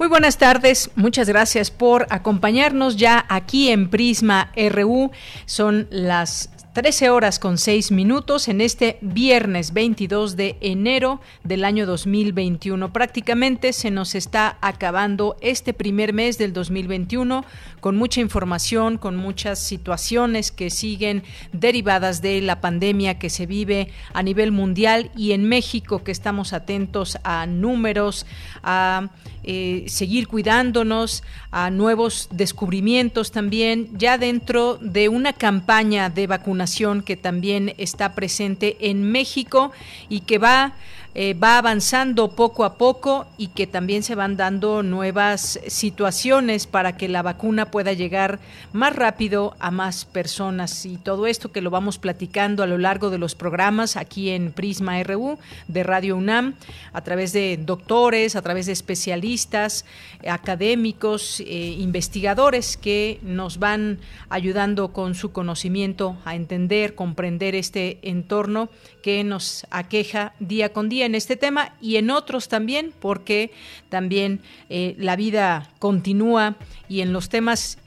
Muy buenas tardes, muchas gracias por acompañarnos ya aquí en Prisma RU. Son las 13 horas con 6 minutos en este viernes 22 de enero del año 2021. Prácticamente se nos está acabando este primer mes del 2021 con mucha información, con muchas situaciones que siguen derivadas de la pandemia que se vive a nivel mundial y en México que estamos atentos a números, a eh, seguir cuidándonos, a nuevos descubrimientos también, ya dentro de una campaña de vacunación que también está presente en México y que va eh, va avanzando poco a poco y que también se van dando nuevas situaciones para que la vacuna pueda llegar más rápido a más personas. Y todo esto que lo vamos platicando a lo largo de los programas aquí en Prisma RU de Radio UNAM, a través de doctores, a través de especialistas, académicos, eh, investigadores que nos van ayudando con su conocimiento a entender, comprender este entorno que nos aqueja día con día en este tema y en otros también, porque también eh, la vida continúa y en los temas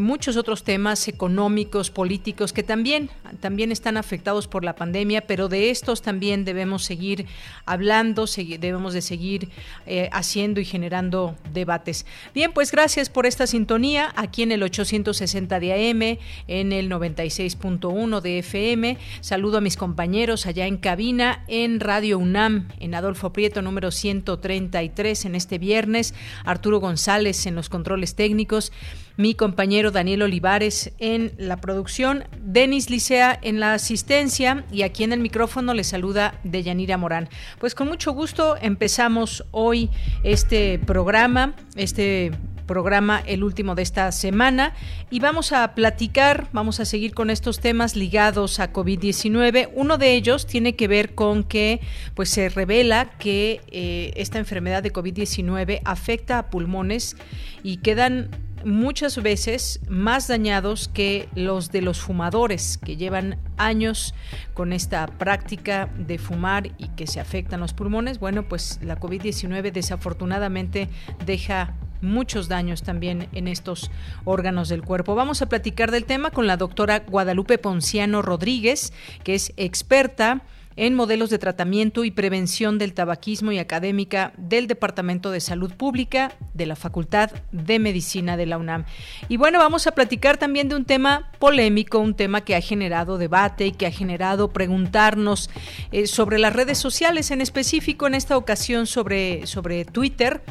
muchos otros temas económicos, políticos, que también, también están afectados por la pandemia, pero de estos también debemos seguir hablando, debemos de seguir eh, haciendo y generando debates. Bien, pues gracias por esta sintonía aquí en el 860 de AM, en el 96.1 de FM. Saludo a mis compañeros allá en cabina, en Radio UNAM, en Adolfo Prieto, número 133, en este viernes. Arturo González en los controles técnicos mi compañero Daniel Olivares en la producción, Denis Licea en la asistencia y aquí en el micrófono le saluda Deyanira Morán. Pues con mucho gusto empezamos hoy este programa, este programa, el último de esta semana, y vamos a platicar, vamos a seguir con estos temas ligados a COVID-19. Uno de ellos tiene que ver con que pues se revela que eh, esta enfermedad de COVID-19 afecta a pulmones y quedan muchas veces más dañados que los de los fumadores que llevan años con esta práctica de fumar y que se afectan los pulmones. Bueno, pues la COVID-19 desafortunadamente deja muchos daños también en estos órganos del cuerpo. Vamos a platicar del tema con la doctora Guadalupe Ponciano Rodríguez, que es experta en modelos de tratamiento y prevención del tabaquismo y académica del Departamento de Salud Pública de la Facultad de Medicina de la UNAM. Y bueno, vamos a platicar también de un tema polémico, un tema que ha generado debate y que ha generado preguntarnos eh, sobre las redes sociales, en específico en esta ocasión sobre, sobre Twitter.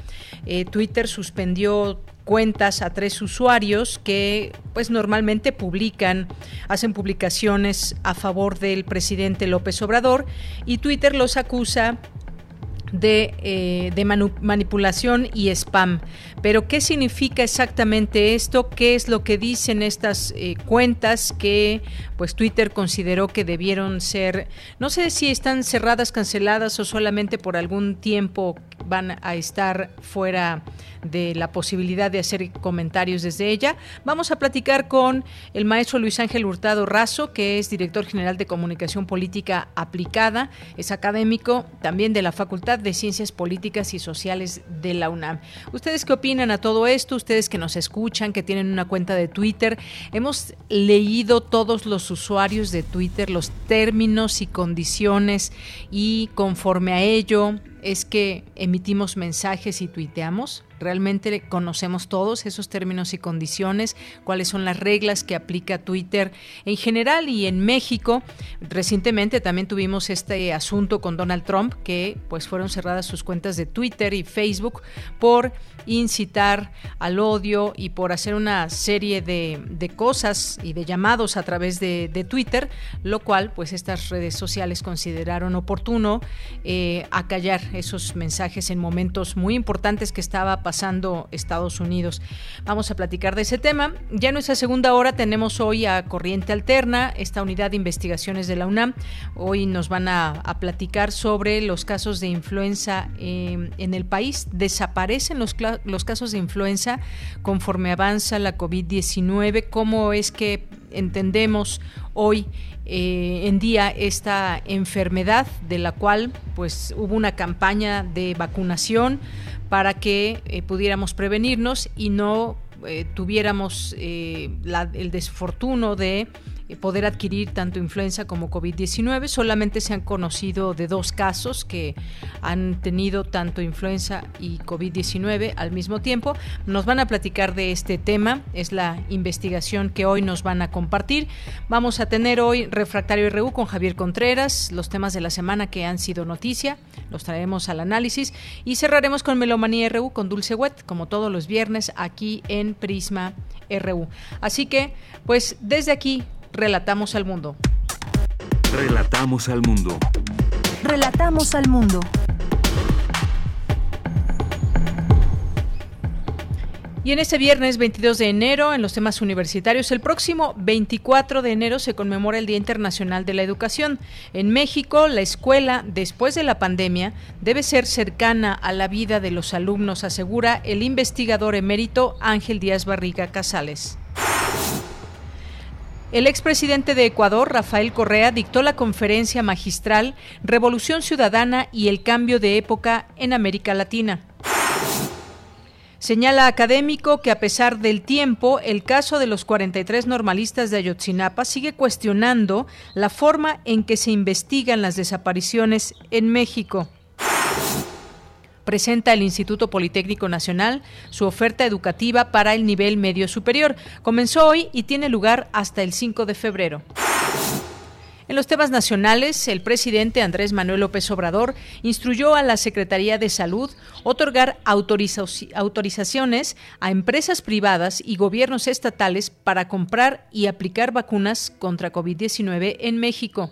Eh, Twitter suspendió cuentas a tres usuarios que pues normalmente publican, hacen publicaciones a favor del presidente López Obrador y Twitter los acusa de, eh, de manipulación y spam. Pero ¿qué significa exactamente esto? ¿Qué es lo que dicen estas eh, cuentas que pues Twitter consideró que debieron ser, no sé si están cerradas, canceladas o solamente por algún tiempo van a estar fuera de la posibilidad de hacer comentarios desde ella. Vamos a platicar con el maestro Luis Ángel Hurtado Razo, que es director general de Comunicación Política Aplicada, es académico también de la Facultad de Ciencias Políticas y Sociales de la UNAM. ¿Ustedes qué opinan a todo esto? Ustedes que nos escuchan, que tienen una cuenta de Twitter, hemos leído todos los usuarios de Twitter, los términos y condiciones y conforme a ello es que emitimos mensajes y tuiteamos. Realmente conocemos todos esos términos y condiciones, cuáles son las reglas que aplica Twitter en general y en México. Recientemente también tuvimos este asunto con Donald Trump, que pues fueron cerradas sus cuentas de Twitter y Facebook por incitar al odio y por hacer una serie de, de cosas y de llamados a través de, de, Twitter, lo cual pues estas redes sociales consideraron oportuno eh, acallar esos mensajes en momentos muy importantes que estaba pasando Estados Unidos. Vamos a platicar de ese tema. Ya en nuestra segunda hora tenemos hoy a Corriente Alterna, esta unidad de investigaciones de la UNAM. Hoy nos van a, platicar sobre los casos de influenza eh, en el país. Desaparecen los, los casos de influenza conforme avanza la COVID-19. ¿Cómo es que entendemos hoy eh, en día esta enfermedad de la cual pues hubo una campaña de vacunación para que eh, pudiéramos prevenirnos y no eh, tuviéramos el desfortuno de eh, poder adquirir tanto influenza como COVID-19. Solamente se han conocido de dos casos que han tenido tanto influenza y COVID-19 al mismo tiempo. Nos van a platicar de este tema, es la investigación que hoy nos van a compartir. Vamos a tener hoy Refractario RU con Javier Contreras, los temas de la semana que han sido noticia, los traeremos al análisis y cerraremos con Melomanía RU con Dulce Wet, como todos los viernes aquí en Prisma RU. Así que, pues desde aquí Relatamos al mundo. Relatamos al mundo. Relatamos al mundo. Y en este viernes 22 de enero, en los temas universitarios, el próximo 24 de enero se conmemora el Día Internacional de la Educación. En México, la escuela, después de la pandemia, debe ser cercana a la vida de los alumnos, asegura el investigador emérito Ángel Díaz Barriga Casales. El expresidente de Ecuador, Rafael Correa, dictó la conferencia magistral Revolución Ciudadana y el cambio de época en América Latina. Señala académico que a pesar del tiempo, el caso de los 43 normalistas de Ayotzinapa sigue cuestionando la forma en que se investigan las desapariciones en México presenta el Instituto Politécnico Nacional su oferta educativa para el nivel medio superior. Comenzó hoy y tiene lugar hasta el 5 de febrero. En los temas nacionales, el presidente Andrés Manuel López Obrador instruyó a la Secretaría de Salud otorgar autorizaciones a empresas privadas y gobiernos estatales para comprar y aplicar vacunas contra COVID-19 en México.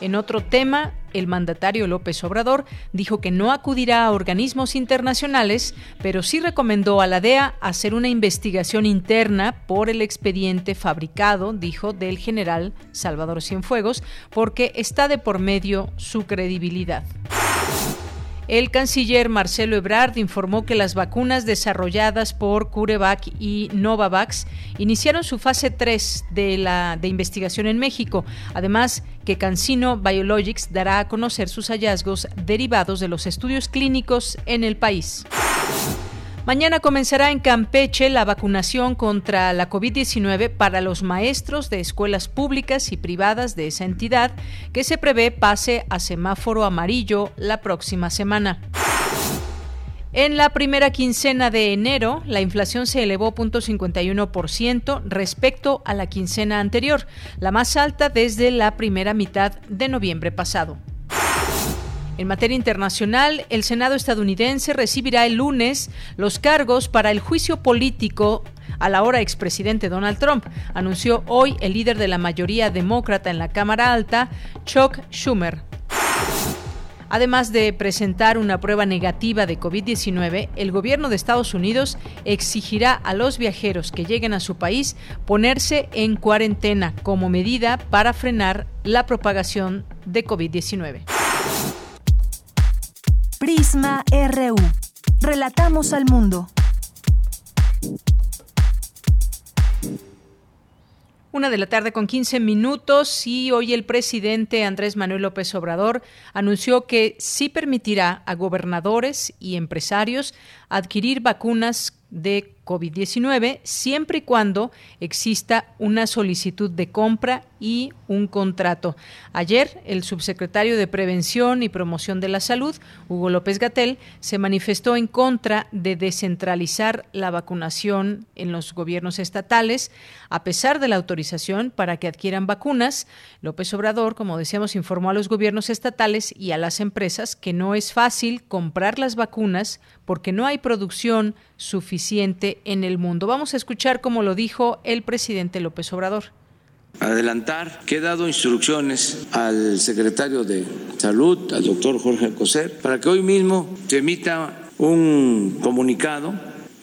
En otro tema, el mandatario López Obrador dijo que no acudirá a organismos internacionales, pero sí recomendó a la DEA hacer una investigación interna por el expediente fabricado, dijo, del general Salvador Cienfuegos, porque está de por medio su credibilidad. El canciller Marcelo Ebrard informó que las vacunas desarrolladas por CureVac y Novavax iniciaron su fase 3 de la de investigación en México. Además, que Cancino Biologics dará a conocer sus hallazgos derivados de los estudios clínicos en el país. Mañana comenzará en Campeche la vacunación contra la COVID-19 para los maestros de escuelas públicas y privadas de esa entidad, que se prevé pase a semáforo amarillo la próxima semana. En la primera quincena de enero, la inflación se elevó 0.51% respecto a la quincena anterior, la más alta desde la primera mitad de noviembre pasado. En materia internacional, el Senado estadounidense recibirá el lunes los cargos para el juicio político a la hora expresidente Donald Trump, anunció hoy el líder de la mayoría demócrata en la Cámara Alta, Chuck Schumer. Además de presentar una prueba negativa de COVID-19, el gobierno de Estados Unidos exigirá a los viajeros que lleguen a su país ponerse en cuarentena como medida para frenar la propagación de COVID-19. Prisma RU. Relatamos al mundo. Una de la tarde con 15 minutos y hoy el presidente Andrés Manuel López Obrador anunció que sí permitirá a gobernadores y empresarios adquirir vacunas de COVID-19 siempre y cuando exista una solicitud de compra y un contrato. Ayer, el subsecretario de Prevención y Promoción de la Salud, Hugo López Gatel, se manifestó en contra de descentralizar la vacunación en los gobiernos estatales, a pesar de la autorización para que adquieran vacunas. López Obrador, como decíamos, informó a los gobiernos estatales y a las empresas que no es fácil comprar las vacunas porque no hay producción suficiente en el mundo. Vamos a escuchar cómo lo dijo el presidente López Obrador adelantar que he dado instrucciones al secretario de Salud, al doctor Jorge Coser, para que hoy mismo se emita un comunicado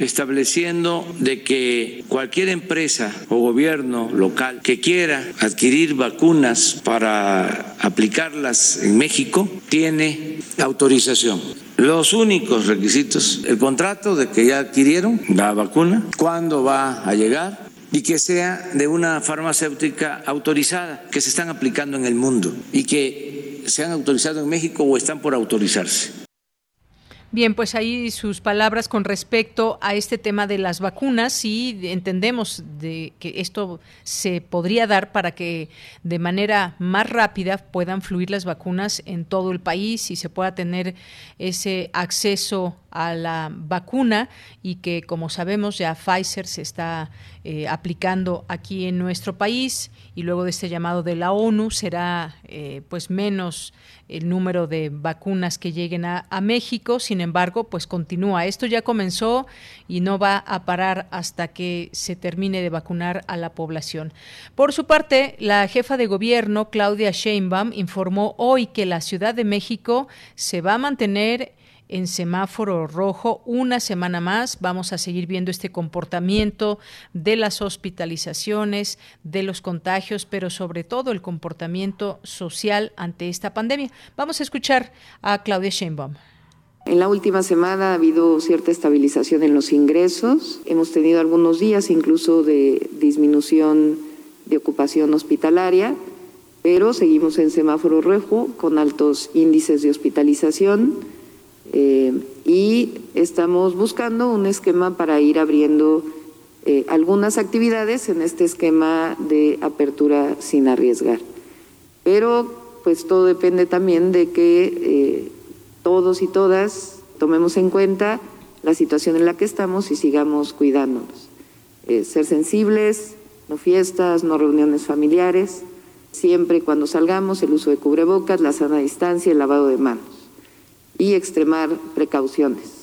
estableciendo de que cualquier empresa o gobierno local que quiera adquirir vacunas para aplicarlas en México tiene autorización. Los únicos requisitos, el contrato de que ya adquirieron la vacuna, cuándo va a llegar y que sea de una farmacéutica autorizada, que se están aplicando en el mundo y que se han autorizado en México o están por autorizarse. Bien, pues ahí sus palabras con respecto a este tema de las vacunas. Y entendemos de que esto se podría dar para que de manera más rápida puedan fluir las vacunas en todo el país y se pueda tener ese acceso a la vacuna y que como sabemos ya Pfizer se está eh, aplicando aquí en nuestro país y luego de este llamado de la ONU será eh, pues menos el número de vacunas que lleguen a, a, México. Sin embargo, pues continúa. Esto ya comenzó y no va a parar hasta que se termine de vacunar a la población. Por su parte, la jefa de gobierno, Claudia Sheinbaum, informó hoy que la Ciudad de México se va a mantener en semáforo rojo una semana más. Vamos a seguir viendo este comportamiento de las hospitalizaciones, de los contagios, pero sobre todo el comportamiento social ante esta pandemia. Vamos a escuchar a Claudia Sheinbaum. En la última semana ha habido cierta estabilización en los ingresos. Hemos tenido algunos días incluso de disminución de ocupación hospitalaria, pero seguimos en semáforo rojo con altos índices de hospitalización eh, y estamos buscando un esquema para ir abriendo eh, algunas actividades en este esquema de apertura sin arriesgar. Pero pues todo depende también de que eh, todos y todas tomemos en cuenta la situación en la que estamos y sigamos cuidándonos. ser sensibles, no fiestas, no reuniones familiares, siempre cuando salgamos el uso de cubrebocas, la sana distancia, el lavado de manos y extremar precauciones.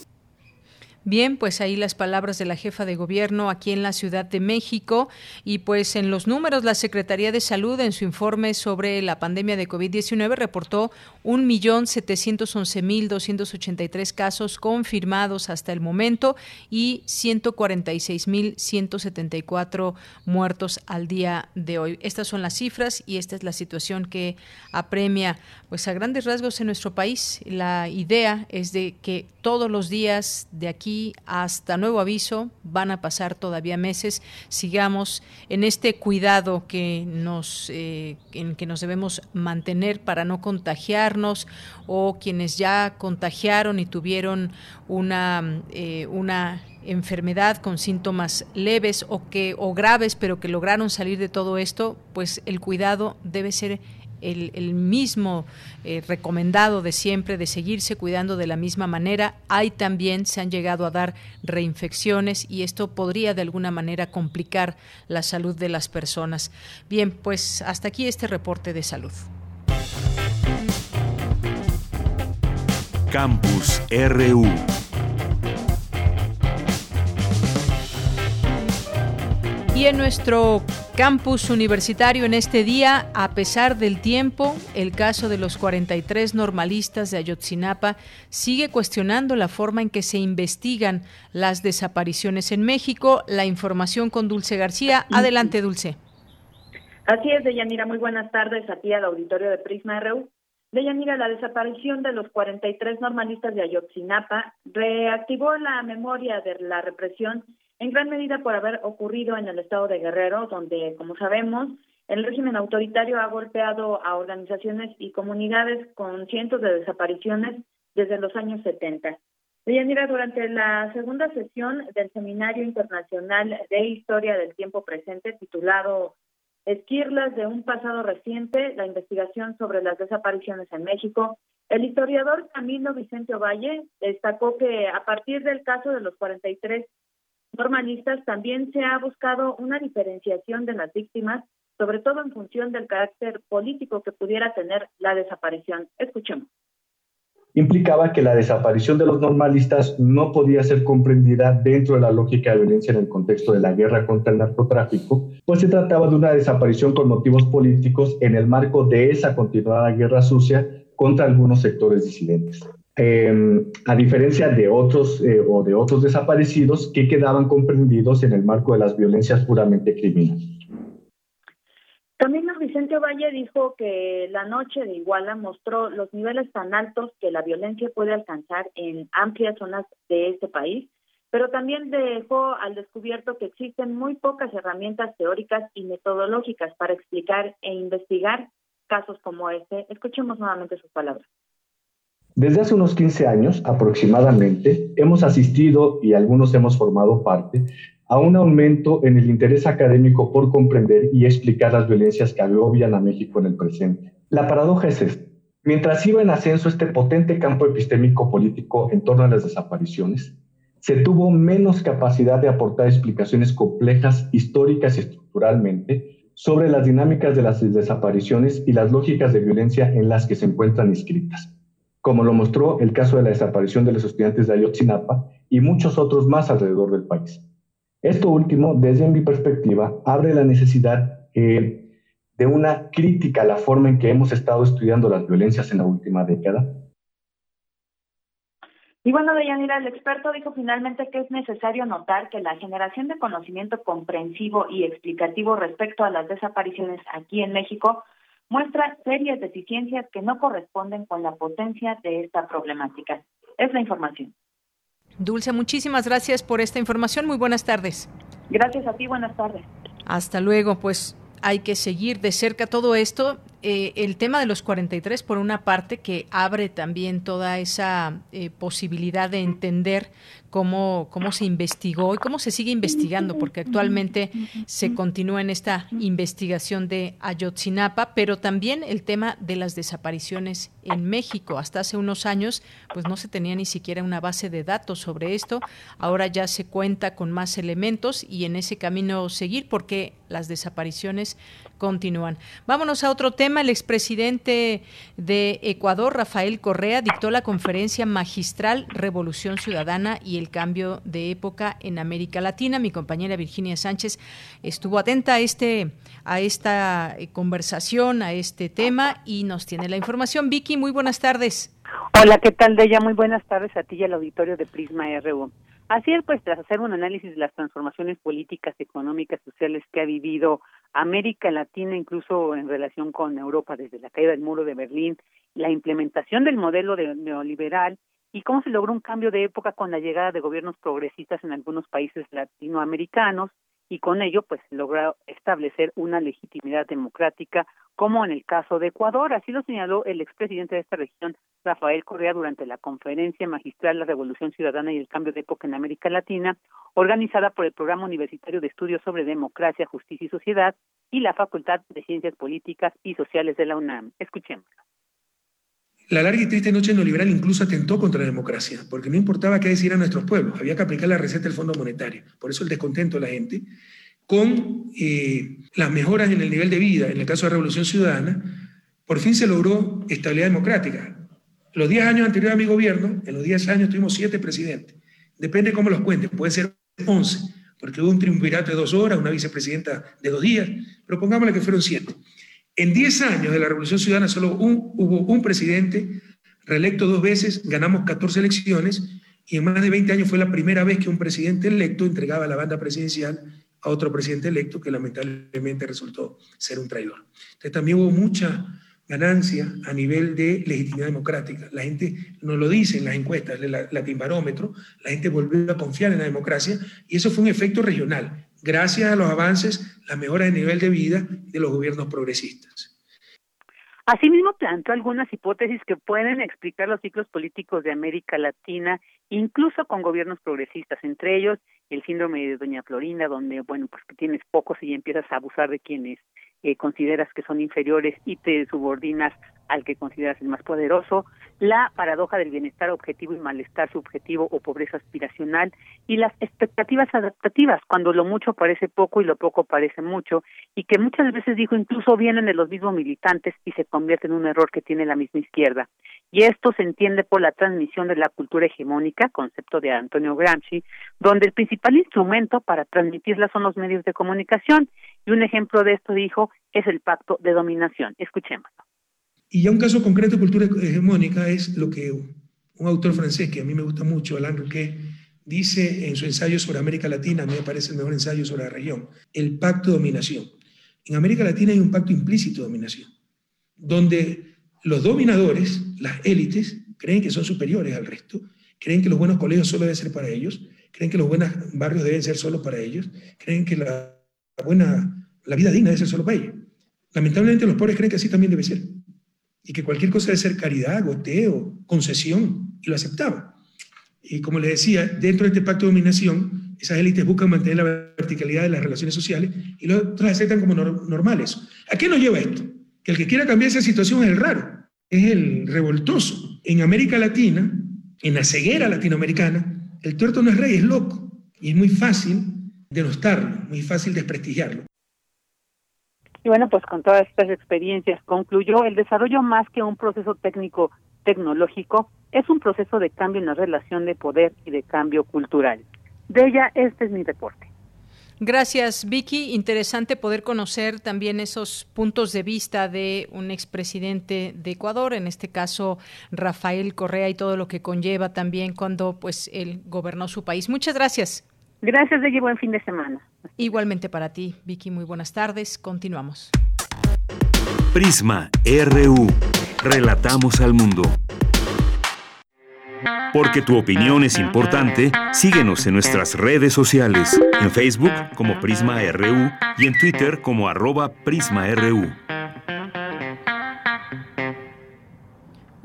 Bien, pues ahí las palabras de la jefa de gobierno aquí en la Ciudad de México y pues en los números la Secretaría de Salud en su informe sobre la pandemia de COVID-19 reportó 1.711.283 casos confirmados hasta el momento y 146.174 muertos al día de hoy. Estas son las cifras y esta es la situación que apremia pues a grandes rasgos en nuestro país. La idea es de que todos los días de aquí hasta nuevo aviso, van a pasar todavía meses, sigamos en este cuidado que nos, eh, en que nos debemos mantener para no contagiarnos o quienes ya contagiaron y tuvieron una, eh, una enfermedad con síntomas leves o que o graves pero que lograron salir de todo esto pues el cuidado debe ser el, mismo eh, recomendado de siempre, de seguirse cuidando de la misma manera. Hay también, se han llegado a dar reinfecciones y esto podría de alguna manera complicar la salud de las personas. Bien, pues hasta aquí este reporte de salud. Campus RU. Y en nuestro campus universitario en este día, a pesar del tiempo, el caso de los 43 normalistas de Ayotzinapa sigue cuestionando la forma en que se investigan las desapariciones en México. La información con Dulce García. Adelante, Dulce. Así es, Deyanira. Muy buenas tardes a ti al auditorio de Prisma RU. Deyanira, la desaparición de los 43 normalistas de Ayotzinapa reactivó la memoria de la represión en gran medida por haber ocurrido en el estado de Guerrero, donde, como sabemos, el régimen autoritario ha golpeado a organizaciones y comunidades con cientos de desapariciones desde los años 70. Deyanira, durante la segunda sesión del Seminario Internacional de Historia del Tiempo Presente, titulado Esquirlas de un pasado reciente, la investigación sobre las desapariciones en México, el historiador Camilo Vicente Ovalle destacó que a partir del caso de los 43 normalistas también se ha buscado una diferenciación de las víctimas, sobre todo en función del carácter político que pudiera tener la desaparición. Escuchemos implicaba que la desaparición de los normalistas no podía ser comprendida dentro de la lógica de violencia en el contexto de la guerra contra el narcotráfico, pues se trataba de una desaparición con motivos políticos en el marco de esa continuada guerra sucia contra algunos sectores disidentes. Em, a diferencia de otros eh, o de otros desaparecidos que quedaban comprendidos en el marco de las violencias puramente criminales. También Vicente Valle dijo que la noche de Iguala mostró los niveles tan altos que la violencia puede alcanzar en amplias zonas de este país, pero también dejó al descubierto que existen muy pocas herramientas teóricas y metodológicas para explicar e investigar casos como este. Escuchemos nuevamente sus palabras. Desde hace unos 15 años aproximadamente hemos asistido y algunos hemos formado parte a un aumento en el interés académico por comprender y explicar las violencias que agobian a México en el presente. La paradoja es esta. Mientras iba en ascenso este potente campo epistémico político en torno a las desapariciones, se tuvo menos capacidad de aportar explicaciones complejas, históricas y estructuralmente sobre las dinámicas de las desapariciones y las lógicas de violencia en las que se encuentran inscritas, como lo mostró el caso de la desaparición de los estudiantes de Ayotzinapa y muchos otros más alrededor del país. Esto último, desde mi perspectiva, abre la necesidad eh, de una crítica a la forma en que hemos estado estudiando las violencias en la última década. Y bueno, Deyanira, el experto dijo finalmente que es necesario notar que la generación de conocimiento comprensivo y explicativo respecto a las desapariciones aquí en México muestra serias deficiencias que no corresponden con la potencia de esta problemática. Es la información. Dulce, muchísimas gracias por esta información. Muy buenas tardes. Gracias a ti, buenas tardes. Hasta luego, pues hay que seguir de cerca todo esto. Eh, el tema de los 43, por una parte, que abre también toda esa eh, posibilidad de entender cómo, cómo se investigó y cómo se sigue investigando, porque actualmente se continúa en esta investigación de Ayotzinapa, pero también el tema de las desapariciones en México. Hasta hace unos años, pues no se tenía ni siquiera una base de datos sobre esto. Ahora ya se cuenta con más elementos y en ese camino seguir, porque las desapariciones continúan. Vámonos a otro tema. El expresidente de Ecuador, Rafael Correa, dictó la conferencia magistral Revolución Ciudadana y el cambio de época en América Latina. Mi compañera Virginia Sánchez estuvo atenta a este a esta eh, conversación, a este tema y nos tiene la información. Vicky, muy buenas tardes. Hola, ¿qué tal, Deya? Muy buenas tardes a ti y al auditorio de Prisma RU. Así es, pues tras hacer un análisis de las transformaciones políticas, económicas, sociales que ha vivido América Latina, incluso en relación con Europa, desde la caída del muro de Berlín, la implementación del modelo neoliberal y cómo se logró un cambio de época con la llegada de gobiernos progresistas en algunos países latinoamericanos y con ello pues logró establecer una legitimidad democrática como en el caso de Ecuador, así lo señaló el expresidente de esta región, Rafael Correa, durante la conferencia magistral La Revolución Ciudadana y el Cambio de Época en América Latina, organizada por el Programa Universitario de Estudios sobre Democracia, Justicia y Sociedad y la Facultad de Ciencias Políticas y Sociales de la UNAM. Escuchemos. La larga y triste noche neoliberal incluso atentó contra la democracia, porque no importaba qué decir a nuestros pueblos, había que aplicar la receta del Fondo Monetario. Por eso el descontento de la gente, con eh, las mejoras en el nivel de vida, en el caso de la Revolución Ciudadana, por fin se logró estabilidad democrática. Los 10 años anteriores a mi gobierno, en los 10 años tuvimos 7 presidentes. Depende cómo los cuenten, puede ser 11, porque hubo un triunvirato de dos horas, una vicepresidenta de dos días, pero pongámosle que fueron 7. En 10 años de la Revolución Ciudadana solo hubo un presidente reelecto dos veces, ganamos 14 elecciones y en más de 20 años fue la primera vez que un presidente electo entregaba la banda presidencial a otro presidente electo que lamentablemente resultó ser un traidor. Entonces también hubo mucha ganancia a nivel de legitimidad democrática. La gente nos lo dice en las encuestas, el latimbarómetro, la gente volvió a confiar en la democracia y eso fue un efecto regional gracias a los avances, la mejora de nivel de vida de los gobiernos progresistas. Asimismo, planteó algunas hipótesis que pueden explicar los ciclos políticos de América Latina, incluso con gobiernos progresistas, entre ellos el síndrome de Doña Florinda, donde, bueno, pues que tienes pocos y empiezas a abusar de quienes eh, consideras que son inferiores y te subordinas al que consideras el más poderoso, la paradoja del bienestar objetivo y malestar subjetivo o pobreza aspiracional y las expectativas adaptativas, cuando lo mucho parece poco y lo poco parece mucho, y que muchas veces dijo incluso vienen de los mismos militantes y se convierte en un error que tiene la misma izquierda. Y esto se entiende por la transmisión de la cultura hegemónica, concepto de Antonio Gramsci, donde el principal instrumento para transmitirla son los medios de comunicación, y un ejemplo de esto dijo es el pacto de dominación. Escuchémoslo. Y ya un caso concreto de cultura hegemónica es lo que un autor francés que a mí me gusta mucho, Alain Roquet, dice en su ensayo sobre América Latina, a mí me parece el mejor ensayo sobre la región, el pacto de dominación. En América Latina hay un pacto implícito de dominación, donde los dominadores, las élites, creen que son superiores al resto, creen que los buenos colegios solo deben ser para ellos, creen que los buenos barrios deben ser solo para ellos, creen que la buena, la vida digna debe ser solo para ellos. Lamentablemente los pobres creen que así también debe ser y que cualquier cosa debe ser caridad, goteo, concesión, y lo aceptaba. Y como le decía, dentro de este pacto de dominación, esas élites buscan mantener la verticalidad de las relaciones sociales y los otros aceptan como normales. ¿A qué nos lleva esto? Que el que quiera cambiar esa situación es el raro, es el revoltoso. En América Latina, en la ceguera latinoamericana, el tuerto no es rey, es loco. Y es muy fácil denostarlo, muy fácil desprestigiarlo. Y bueno, pues con todas estas experiencias concluyó el desarrollo más que un proceso técnico tecnológico, es un proceso de cambio en la relación de poder y de cambio cultural. De ella, este es mi reporte. Gracias, Vicky. Interesante poder conocer también esos puntos de vista de un expresidente de Ecuador, en este caso Rafael Correa y todo lo que conlleva también cuando pues él gobernó su país. Muchas gracias. Gracias, de buen fin de semana. Igualmente para ti, Vicky, muy buenas tardes. Continuamos. Prisma RU. Relatamos al mundo. Porque tu opinión es importante, síguenos en nuestras redes sociales, en Facebook como Prisma RU y en Twitter como arroba PrismaRU.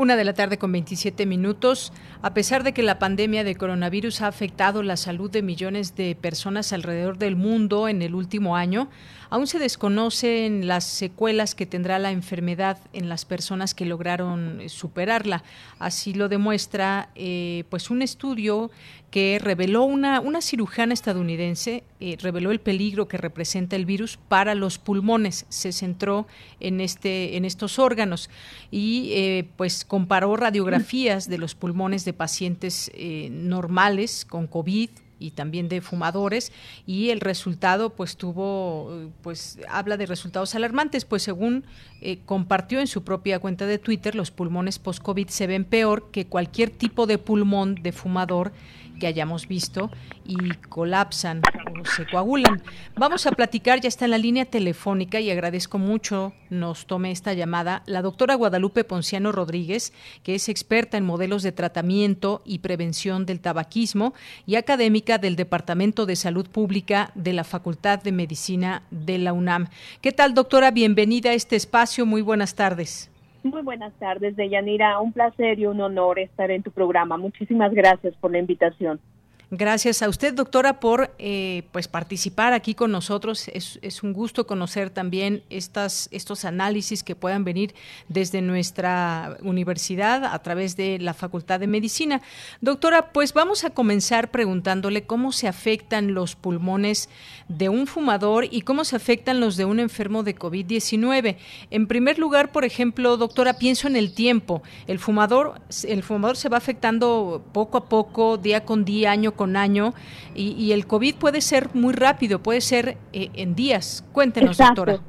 Una de la tarde con 27 minutos. A pesar de que la pandemia de coronavirus ha afectado la salud de millones de personas alrededor del mundo en el último año, aún se desconocen las secuelas que tendrá la enfermedad en las personas que lograron superarla. Así lo demuestra eh, pues un estudio que reveló una, una cirujana estadounidense, eh, reveló el peligro que representa el virus para los pulmones. Se centró en, este, en estos órganos y eh, pues comparó radiografías de los pulmones de pacientes eh, normales con COVID y también de fumadores y el resultado pues tuvo pues habla de resultados alarmantes pues según compartió en su propia cuenta de Twitter los pulmones post covid se ven peor que cualquier tipo de pulmón de fumador que hayamos visto y colapsan o se coagulan. Vamos a platicar, ya está en la línea telefónica y agradezco mucho nos tome esta llamada la doctora Guadalupe Ponciano Rodríguez, que es experta en modelos de tratamiento y prevención del tabaquismo y académica del Departamento de Salud Pública de la Facultad de Medicina de la UNAM. ¿Qué tal, doctora? Bienvenida a este espacio. Muy buenas tardes. Muy buenas tardes, Deyanira. Un placer y un honor estar en tu programa. Muchísimas gracias por la invitación. Gracias a usted, doctora, por eh, pues participar aquí con nosotros. Es, es, un gusto conocer también estas, estos análisis que puedan venir desde nuestra universidad a través de la Facultad de Medicina. Doctora, pues vamos a comenzar preguntándole cómo se afectan los pulmones de un fumador y cómo se afectan los de un enfermo de COVID-19. En primer lugar, por ejemplo, doctora, pienso en el tiempo. El fumador, el fumador se va afectando poco a poco, día con día, año con año y, el COVID puede ser muy rápido, puede ser eh, en días. Cuéntenos, doctora.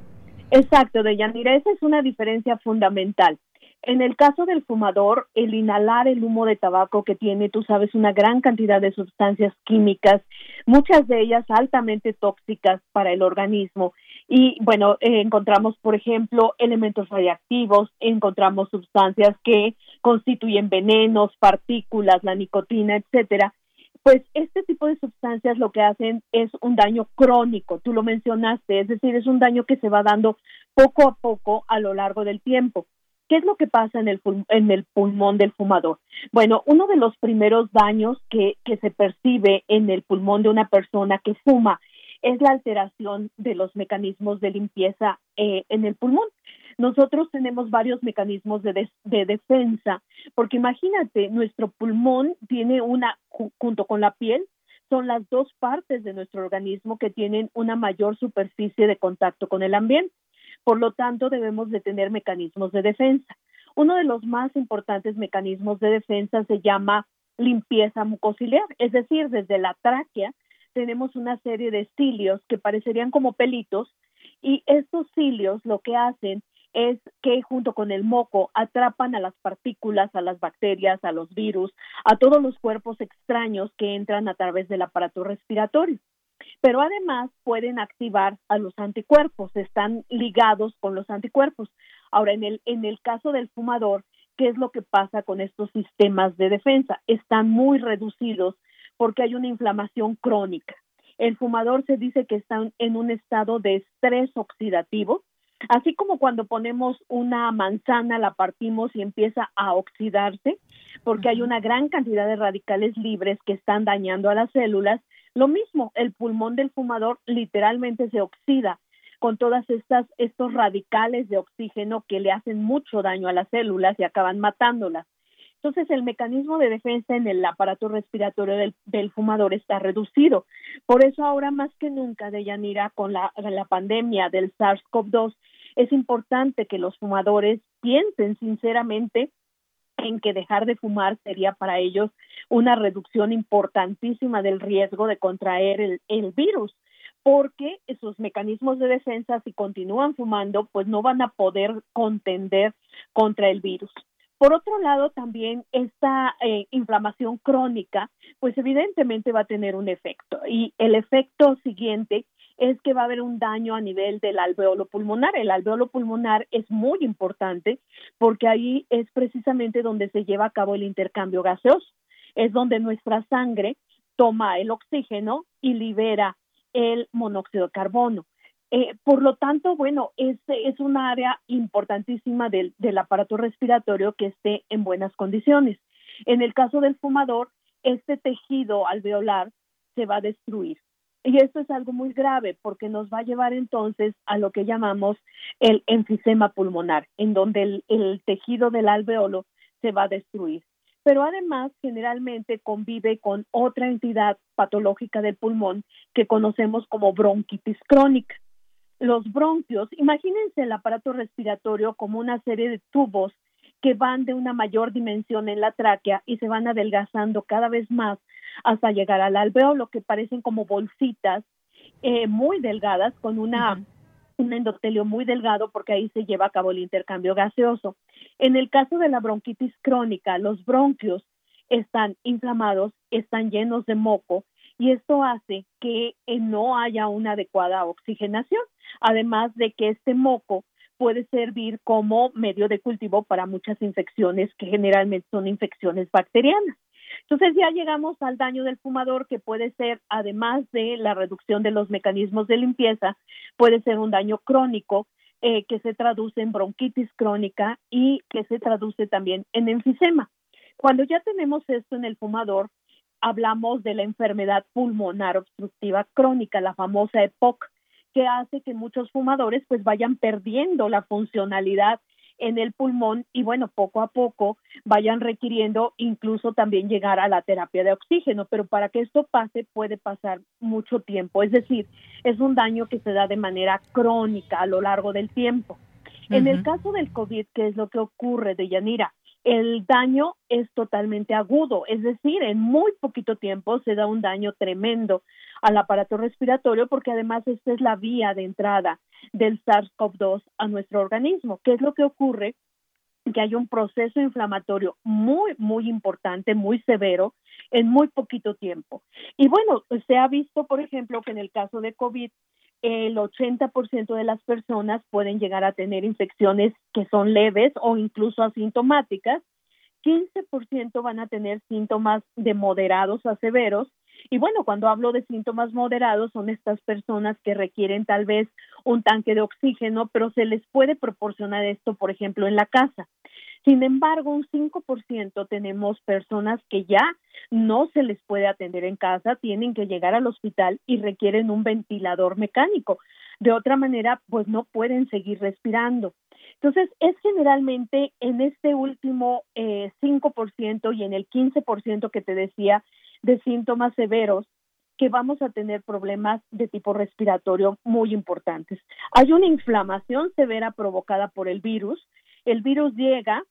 Exacto, Deyanira, esa es una diferencia fundamental. En el caso del fumador, el inhalar el humo de tabaco que tiene, tú sabes, una gran cantidad de sustancias químicas, muchas de ellas altamente tóxicas para el organismo. Y bueno, eh, encontramos, por ejemplo, elementos radiactivos, encontramos sustancias que constituyen venenos, partículas, la nicotina, etcétera, pues este tipo de sustancias lo que hacen es un daño crónico, tú lo mencionaste, es decir, es un daño que se va dando poco a poco a lo largo del tiempo. ¿Qué es lo que pasa en el, en el pulmón del fumador? Bueno, uno de los primeros daños que, que se percibe en el pulmón de una persona que fuma es la alteración de los mecanismos de limpieza eh, en el pulmón. Nosotros tenemos varios mecanismos de, de, defensa, porque imagínate, nuestro pulmón tiene una, junto con la piel, son las dos partes de nuestro organismo que tienen una mayor superficie de contacto con el ambiente. Por lo tanto, debemos de tener mecanismos de defensa. Uno de los más importantes mecanismos de defensa se llama limpieza mucociliar, es decir, desde la tráquea tenemos una serie de cilios que parecerían como pelitos y estos cilios lo que hacen es que junto con el moco atrapan a las partículas, a las bacterias, a los virus, a todos los cuerpos extraños que entran a través del aparato respiratorio. Pero además pueden activar a los anticuerpos, están ligados con los anticuerpos. Ahora, en el, en el caso del fumador, ¿qué es lo que pasa con estos sistemas de defensa? Están muy reducidos porque hay una inflamación crónica. El fumador se dice que está en un estado de estrés oxidativo, así como cuando ponemos una manzana, la partimos y empieza a oxidarse, porque hay una gran cantidad de radicales libres que están dañando a las células. Lo mismo, el pulmón del fumador literalmente se oxida con todas estas estos radicales de oxígeno que le hacen mucho daño a las células y acaban matándolas. Entonces, el mecanismo de defensa en el aparato respiratorio del, fumador está reducido. Por eso, ahora más que nunca, Deyanira, con la, la pandemia del SARS-CoV-2, es importante que los fumadores piensen sinceramente en que dejar de fumar sería para ellos una reducción importantísima del riesgo de contraer el, virus porque esos mecanismos de defensa, si continúan fumando, pues no van a poder contender contra el virus. Por otro lado, también esta eh, inflamación crónica, pues evidentemente va a tener un efecto. Y el efecto siguiente es que va a haber un daño a nivel del alveolo pulmonar. El alveolo pulmonar es muy importante porque ahí es precisamente donde se lleva a cabo el intercambio gaseoso. Es donde nuestra sangre toma el oxígeno y libera el monóxido de carbono. Eh, por lo tanto, bueno, es, es un área importantísima del, del aparato respiratorio que esté en buenas condiciones. En el caso del fumador, este tejido alveolar se va a destruir. Y esto es algo muy grave porque nos va a llevar entonces a lo que llamamos el enfisema pulmonar, en donde el, el tejido del alveolo se va a destruir. Pero además generalmente convive con otra entidad patológica del pulmón que conocemos como bronquitis crónica los bronquios, imagínense el aparato respiratorio como una serie de tubos que van de una mayor dimensión en la tráquea y se van adelgazando cada vez más hasta llegar al alveolo, que parecen como bolsitas eh, muy delgadas con una un endotelio muy delgado porque ahí se lleva a cabo el intercambio gaseoso. En el caso de la bronquitis crónica, los bronquios están inflamados, están llenos de moco y esto hace que eh, no haya una adecuada oxigenación además de que este moco puede servir como medio de cultivo para muchas infecciones que generalmente son infecciones bacterianas. Entonces ya llegamos al daño del fumador que puede ser, además de la reducción de los mecanismos de limpieza, puede ser un daño crónico eh, que se traduce en bronquitis crónica y que se traduce también en enfisema. Cuando ya tenemos esto en el fumador, hablamos de la enfermedad pulmonar obstructiva crónica, la famosa EPOC, que hace que muchos fumadores pues vayan perdiendo la funcionalidad en el pulmón y bueno, poco a poco vayan requiriendo incluso también llegar a la terapia de oxígeno, pero para que esto pase puede pasar mucho tiempo, es decir, es un daño que se da de manera crónica a lo largo del tiempo. En el caso del COVID, ¿qué es lo que ocurre de Yanira? El daño es totalmente agudo, es decir, en muy poquito tiempo se da un daño tremendo al aparato respiratorio porque además esta es la vía de entrada del SARS-CoV-2 a nuestro organismo. ¿Qué es lo que ocurre? que hay un proceso inflamatorio muy, muy importante, muy severo, en muy poquito tiempo. Y bueno, se ha visto, por ejemplo, que en el caso de COVID, el 80% de las personas pueden llegar a tener infecciones que son leves o incluso asintomáticas, 15% van a tener síntomas de moderados a severos Y bueno, cuando hablo de síntomas moderados, son estas personas que requieren tal vez un tanque de oxígeno, pero se les puede proporcionar esto, por ejemplo, en la casa. Sin embargo, un 5% tenemos personas que ya no se les puede atender en casa, tienen que llegar al hospital y requieren un ventilador mecánico. De otra manera, pues no pueden seguir respirando. Entonces, es generalmente en este último eh, 5% y en el 15% que te decía de síntomas severos que vamos a tener problemas de tipo respiratorio muy importantes. Hay una inflamación severa provocada por el virus. El virus llega,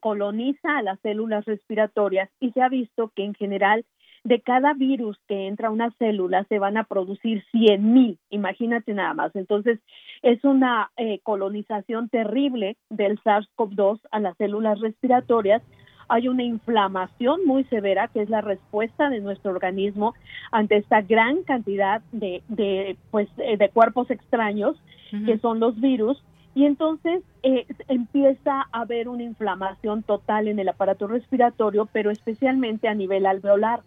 coloniza a las células respiratorias y se ha visto que en general de cada virus que entra a una célula se van a producir 100 mil, imagínate nada más. Entonces, es una eh, colonización terrible del SARS-CoV-2 a las células respiratorias. Hay una inflamación muy severa, que es la respuesta de nuestro organismo ante esta gran cantidad de, de pues, eh, de cuerpos extraños, que son los virus, y entonces eh, empieza a haber una inflamación total en el aparato respiratorio, pero especialmente a nivel alveolar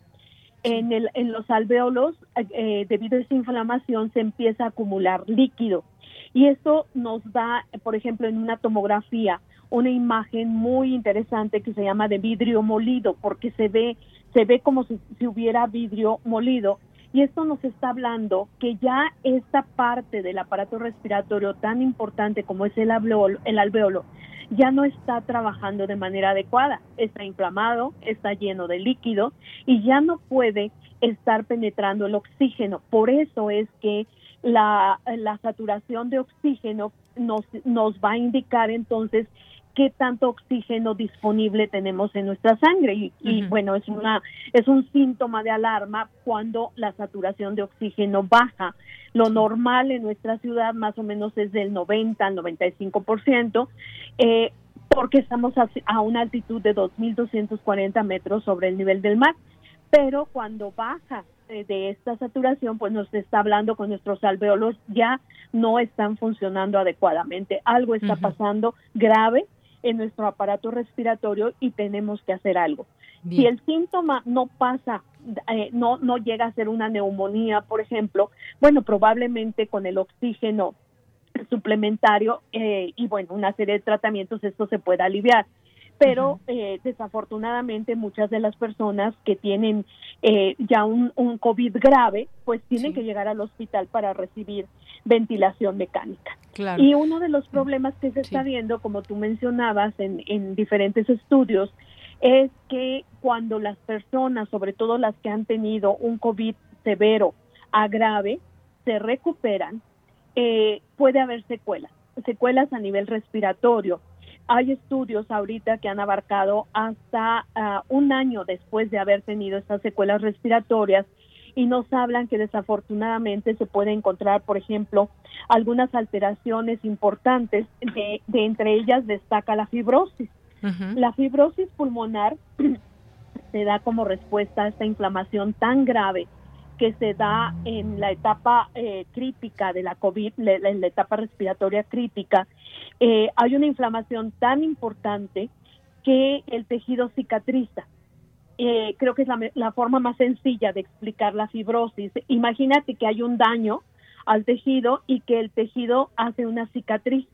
en, el, en los alvéolos, eh, debido a esa inflamación, se empieza a acumular líquido. Y eso nos da, por ejemplo, en una tomografía, una imagen muy interesante que se llama de vidrio molido, porque se ve, se ve como si, si hubiera vidrio molido. Y esto nos está hablando que ya esta parte del aparato respiratorio tan importante como es el alveolo, el alveolo ya no está trabajando de manera adecuada, está inflamado, está lleno de líquido y ya no puede estar penetrando el oxígeno. Por eso es que la, la saturación de oxígeno nos, nos va a indicar entonces qué tanto oxígeno disponible tenemos en nuestra sangre. Y, y, bueno es una es un síntoma de alarma cuando la saturación de oxígeno baja. Lo normal en nuestra ciudad más o menos es del 90 al 95 ciento eh, porque estamos a, a una altitud de 2.240 metros sobre el nivel del mar. Pero cuando baja de esta saturación, pues nos está hablando con nuestros alveolos ya no están funcionando adecuadamente. Algo está pasando grave en nuestro aparato respiratorio y tenemos que hacer algo. Si el síntoma no pasa, eh, no, no llega a ser una neumonía, por ejemplo, bueno, probablemente con el oxígeno suplementario eh, y bueno, una serie de tratamientos esto se puede aliviar pero eh, desafortunadamente muchas de las personas que tienen eh, ya un, un, COVID grave, pues tienen que llegar al hospital para recibir ventilación mecánica. Y uno de los problemas que se está viendo, como tú mencionabas en, en diferentes estudios, es que cuando las personas, sobre todo las que han tenido un COVID severo a grave, se recuperan, eh, puede haber secuelas, secuelas a nivel respiratorio, hay estudios ahorita que han abarcado hasta uh, un año después de haber tenido estas secuelas respiratorias y nos hablan que desafortunadamente se puede encontrar, por ejemplo, algunas alteraciones importantes, de, de entre ellas destaca la fibrosis. Uh -huh. La fibrosis pulmonar se da como respuesta a esta inflamación tan grave que se da en la etapa eh, crítica de la COVID, en la etapa respiratoria crítica, eh, hay una inflamación tan importante que el tejido cicatriza. Eh, creo que es la, la, forma más sencilla de explicar la fibrosis. Imagínate que hay un daño al tejido y que el tejido hace una cicatriz.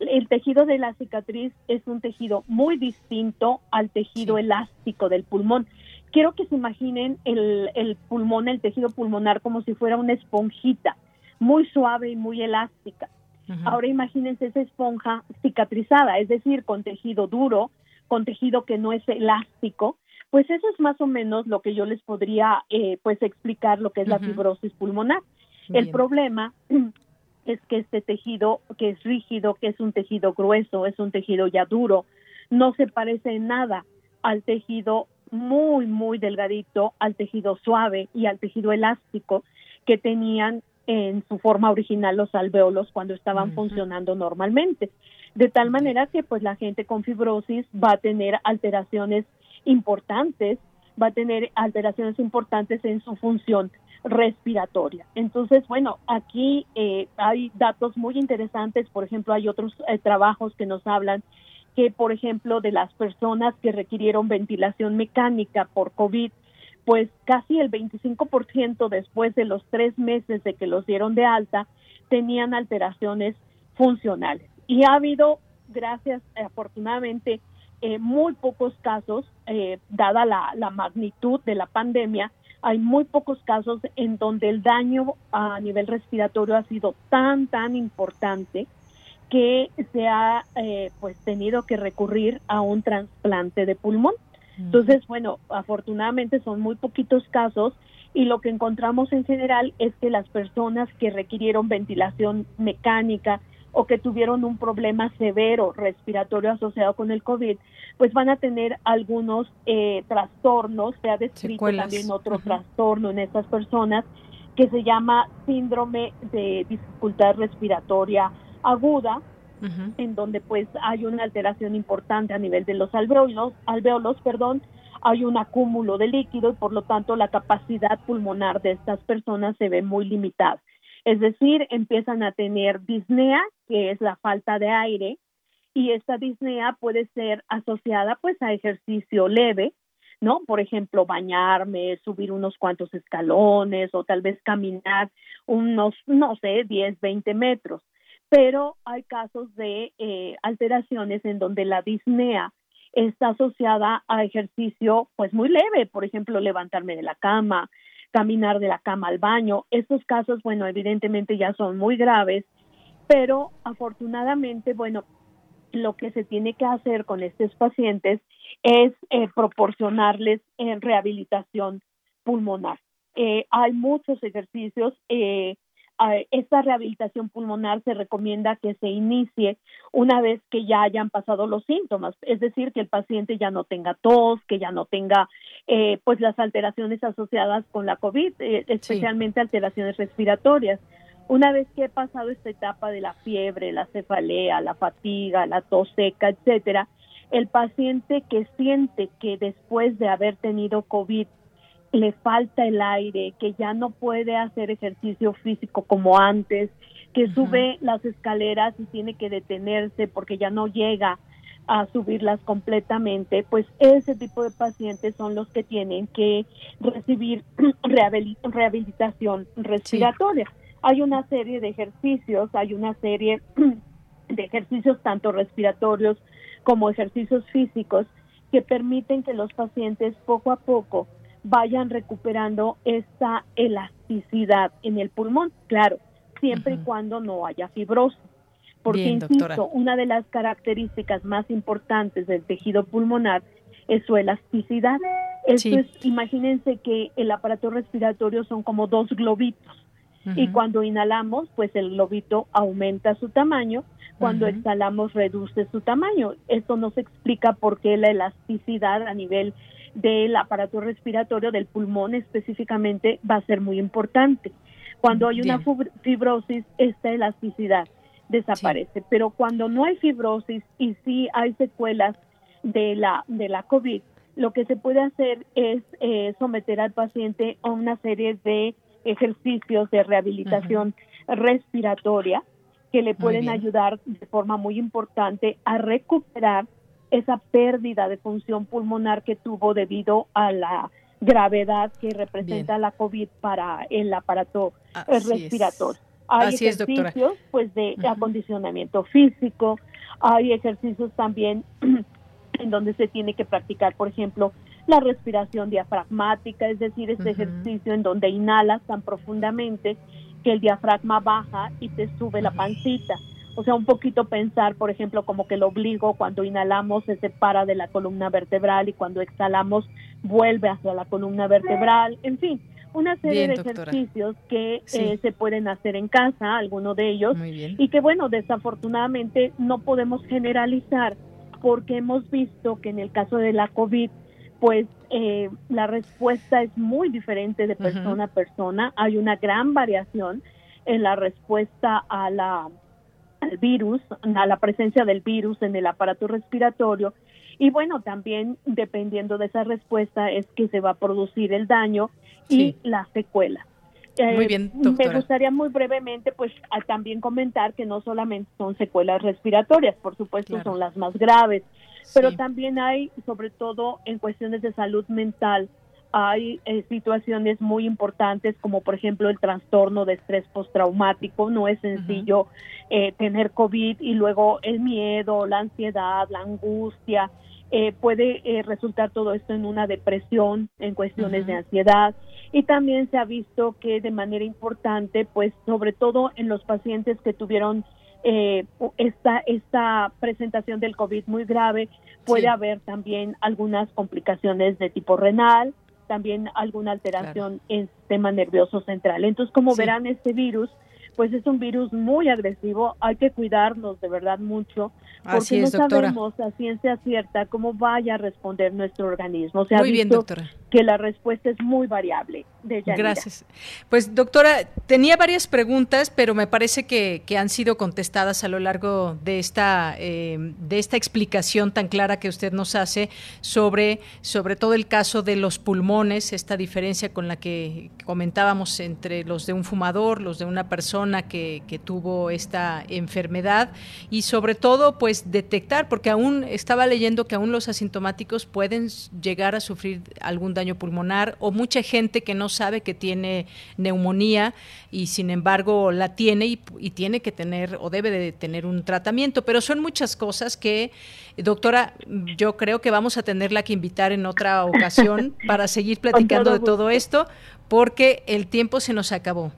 El tejido de la cicatriz es un tejido muy distinto al tejido sí. elástico del pulmón quiero que se imaginen el, el, pulmón, el tejido pulmonar como si fuera una esponjita, muy suave y muy elástica. Uh -huh. Ahora imagínense esa esponja cicatrizada, es decir, con tejido duro, con tejido que no es elástico. Pues eso es más o menos lo que yo les podría eh, pues explicar lo que es uh -huh. la fibrosis pulmonar. Bien. El problema es que este tejido que es rígido, que es un tejido grueso, es un tejido ya duro, no se parece en nada al tejido muy, muy delgadito al tejido suave y al tejido elástico que tenían en su forma original los alveolos cuando estaban uh -huh. funcionando normalmente. De tal manera que pues la gente con fibrosis va a tener alteraciones importantes, va a tener alteraciones importantes en su función respiratoria. Entonces, bueno, aquí eh, hay datos muy interesantes, por ejemplo, hay otros eh, trabajos que nos hablan que, por ejemplo, de las personas que requirieron ventilación mecánica por COVID, pues casi el 25% después de los tres meses de que los dieron de alta tenían alteraciones funcionales. Y ha habido, gracias, afortunadamente, eh, muy pocos casos, eh, dada la magnitud de la pandemia, hay muy pocos casos en donde el daño a nivel respiratorio ha sido tan, tan importante que se ha eh, pues tenido que recurrir a un trasplante de pulmón. Entonces, bueno, afortunadamente son muy poquitos casos y lo que encontramos en general es que las personas que requirieron ventilación mecánica o que tuvieron un problema severo respiratorio asociado con el COVID, pues van a tener algunos eh, trastornos, se ha descrito también otro trastorno en estas personas que se llama síndrome de dificultad respiratoria aguda, en donde pues hay una alteración importante a nivel de los alveolos, alveolos, perdón, hay un acúmulo de líquido y por lo tanto la capacidad pulmonar de estas personas se ve muy limitada. Es decir, empiezan a tener disnea, que es la falta de aire, y esta disnea puede ser asociada pues a ejercicio leve, ¿no? Por ejemplo, bañarme, subir unos cuantos escalones o tal vez caminar unos, no sé, 10, 20 metros. Pero hay casos de eh, alteraciones en donde la disnea está asociada a ejercicio pues muy leve, por ejemplo, levantarme de la cama, caminar de la cama al baño. Estos casos, bueno, evidentemente ya son muy graves, pero afortunadamente, bueno, lo que se tiene que hacer con estos pacientes es eh, proporcionarles eh, rehabilitación pulmonar. Hay muchos ejercicios esta rehabilitación pulmonar se recomienda que se inicie una vez que ya hayan pasado los síntomas, es decir, que el paciente ya no tenga tos, que ya no tenga eh, pues las alteraciones asociadas con la COVID, eh, especialmente alteraciones respiratorias. Una vez que he pasado esta etapa de la fiebre, la cefalea, la fatiga, la tos seca, etcétera, el paciente que siente que después de haber tenido COVID le falta el aire, que ya no puede hacer ejercicio físico como antes, que sube las escaleras y tiene que detenerse porque ya no llega a subirlas completamente, pues ese tipo de pacientes son los que tienen que recibir rehabilitación respiratoria. Hay una serie de ejercicios, hay una serie de ejercicios tanto respiratorios como ejercicios físicos que permiten que los pacientes poco a poco vayan recuperando esa elasticidad en el pulmón, claro, siempre y cuando no haya fibrosis. Porque, insisto, una de las características más importantes del tejido pulmonar es su elasticidad. Esto es, imagínense que el aparato respiratorio son como dos globitos. Y cuando inhalamos, pues el globito aumenta su tamaño, cuando exhalamos reduce su tamaño. Esto nos explica por qué la elasticidad a nivel del aparato respiratorio, del pulmón específicamente, va a ser muy importante. Cuando hay una fibrosis, esta elasticidad desaparece, pero cuando no hay fibrosis y sí hay secuelas de la, de la COVID, lo que se puede hacer es eh, someter al paciente a una serie de ejercicios de rehabilitación respiratoria que le pueden ayudar de forma muy importante a recuperar esa pérdida de función pulmonar que tuvo debido a la gravedad que representa la COVID para el aparato eh, respiratorio. Hay ejercicios pues de acondicionamiento físico, hay ejercicios también en donde se tiene que practicar, por ejemplo, la respiración diafragmática, es decir, este ejercicio en donde inhalas tan profundamente que el diafragma baja y te sube la pancita. O sea, un poquito pensar, por ejemplo, como que el obligo cuando inhalamos se separa de la columna vertebral y cuando exhalamos vuelve hacia la columna vertebral. En fin, una serie de ejercicios que eh, se pueden hacer en casa, algunos de ellos, y que bueno, desafortunadamente no podemos generalizar porque hemos visto que en el caso de la COVID, pues eh, la respuesta es muy diferente de persona a persona. Hay una gran variación en la respuesta a la al virus, a la presencia del virus en el aparato respiratorio. Y bueno, también dependiendo de esa respuesta es que se va a producir el daño y la secuela. muy bien, eh, Me gustaría muy brevemente, pues, también comentar que no solamente son secuelas respiratorias, por supuesto, son las más graves, pero también hay, sobre todo en cuestiones de salud mental, hay eh, situaciones muy importantes como por ejemplo el trastorno de estrés postraumático. No es sencillo eh, tener COVID y luego el miedo, la ansiedad, la angustia. Eh, puede resultar todo esto en una depresión, en cuestiones de ansiedad. Y también se ha visto que de manera importante, pues sobre todo en los pacientes que tuvieron esta, esta presentación del COVID muy grave, puede haber también algunas complicaciones de tipo renal, también alguna alteración en sistema nervioso central. Entonces, como verán, este virus pues es un virus muy agresivo, hay que cuidarnos de verdad mucho, porque no sabemos a ciencia cierta cómo vaya a responder nuestro organismo. Se muy bien, doctora. que la respuesta es muy variable. De Gracias. Pues doctora, tenía varias preguntas, pero me parece que, que han sido contestadas a lo largo de esta, eh, de esta explicación tan clara que usted nos hace sobre, sobre todo el caso de los pulmones, esta diferencia con la que comentábamos entre los de un fumador, los de una persona, que, que, tuvo esta enfermedad y sobre todo pues detectar, porque aún estaba leyendo que aún los asintomáticos pueden llegar a sufrir algún daño pulmonar o mucha gente que no sabe que tiene neumonía y sin embargo la tiene y, y tiene que tener o debe de tener un tratamiento, pero son muchas cosas que, doctora, yo creo que vamos a tenerla que invitar en otra ocasión para seguir platicando de todo esto porque el tiempo se nos acabó.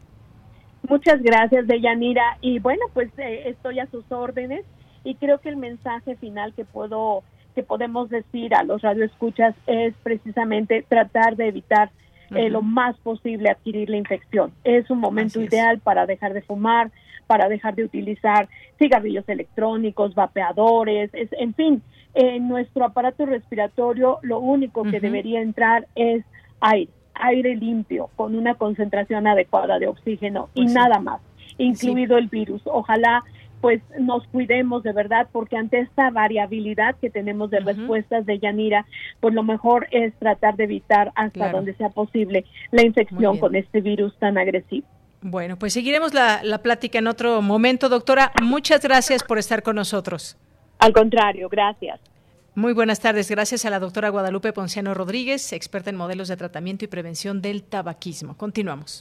Muchas gracias, Deyanira. Y bueno, pues eh, estoy a sus órdenes y creo que el mensaje final que puedo que podemos decir a los radioescuchas es precisamente tratar de evitar eh, lo más posible adquirir la infección. Es un momento ideal para dejar de fumar, para dejar de utilizar cigarrillos electrónicos, vapeadores, es, en fin, en nuestro aparato respiratorio lo único que debería entrar es aire aire limpio con una concentración adecuada de oxígeno y pues nada más, incluido el virus. Ojalá pues nos cuidemos de verdad porque ante esta variabilidad que tenemos de respuestas de Yanira, pues lo mejor es tratar de evitar hasta donde sea posible la infección con este virus tan agresivo. Bueno, pues seguiremos la, la plática en otro momento, doctora. Muchas gracias por estar con nosotros. Al contrario, gracias. Muy buenas tardes. Gracias a la doctora Guadalupe Ponciano Rodríguez, experta en modelos de tratamiento y prevención del tabaquismo. Continuamos.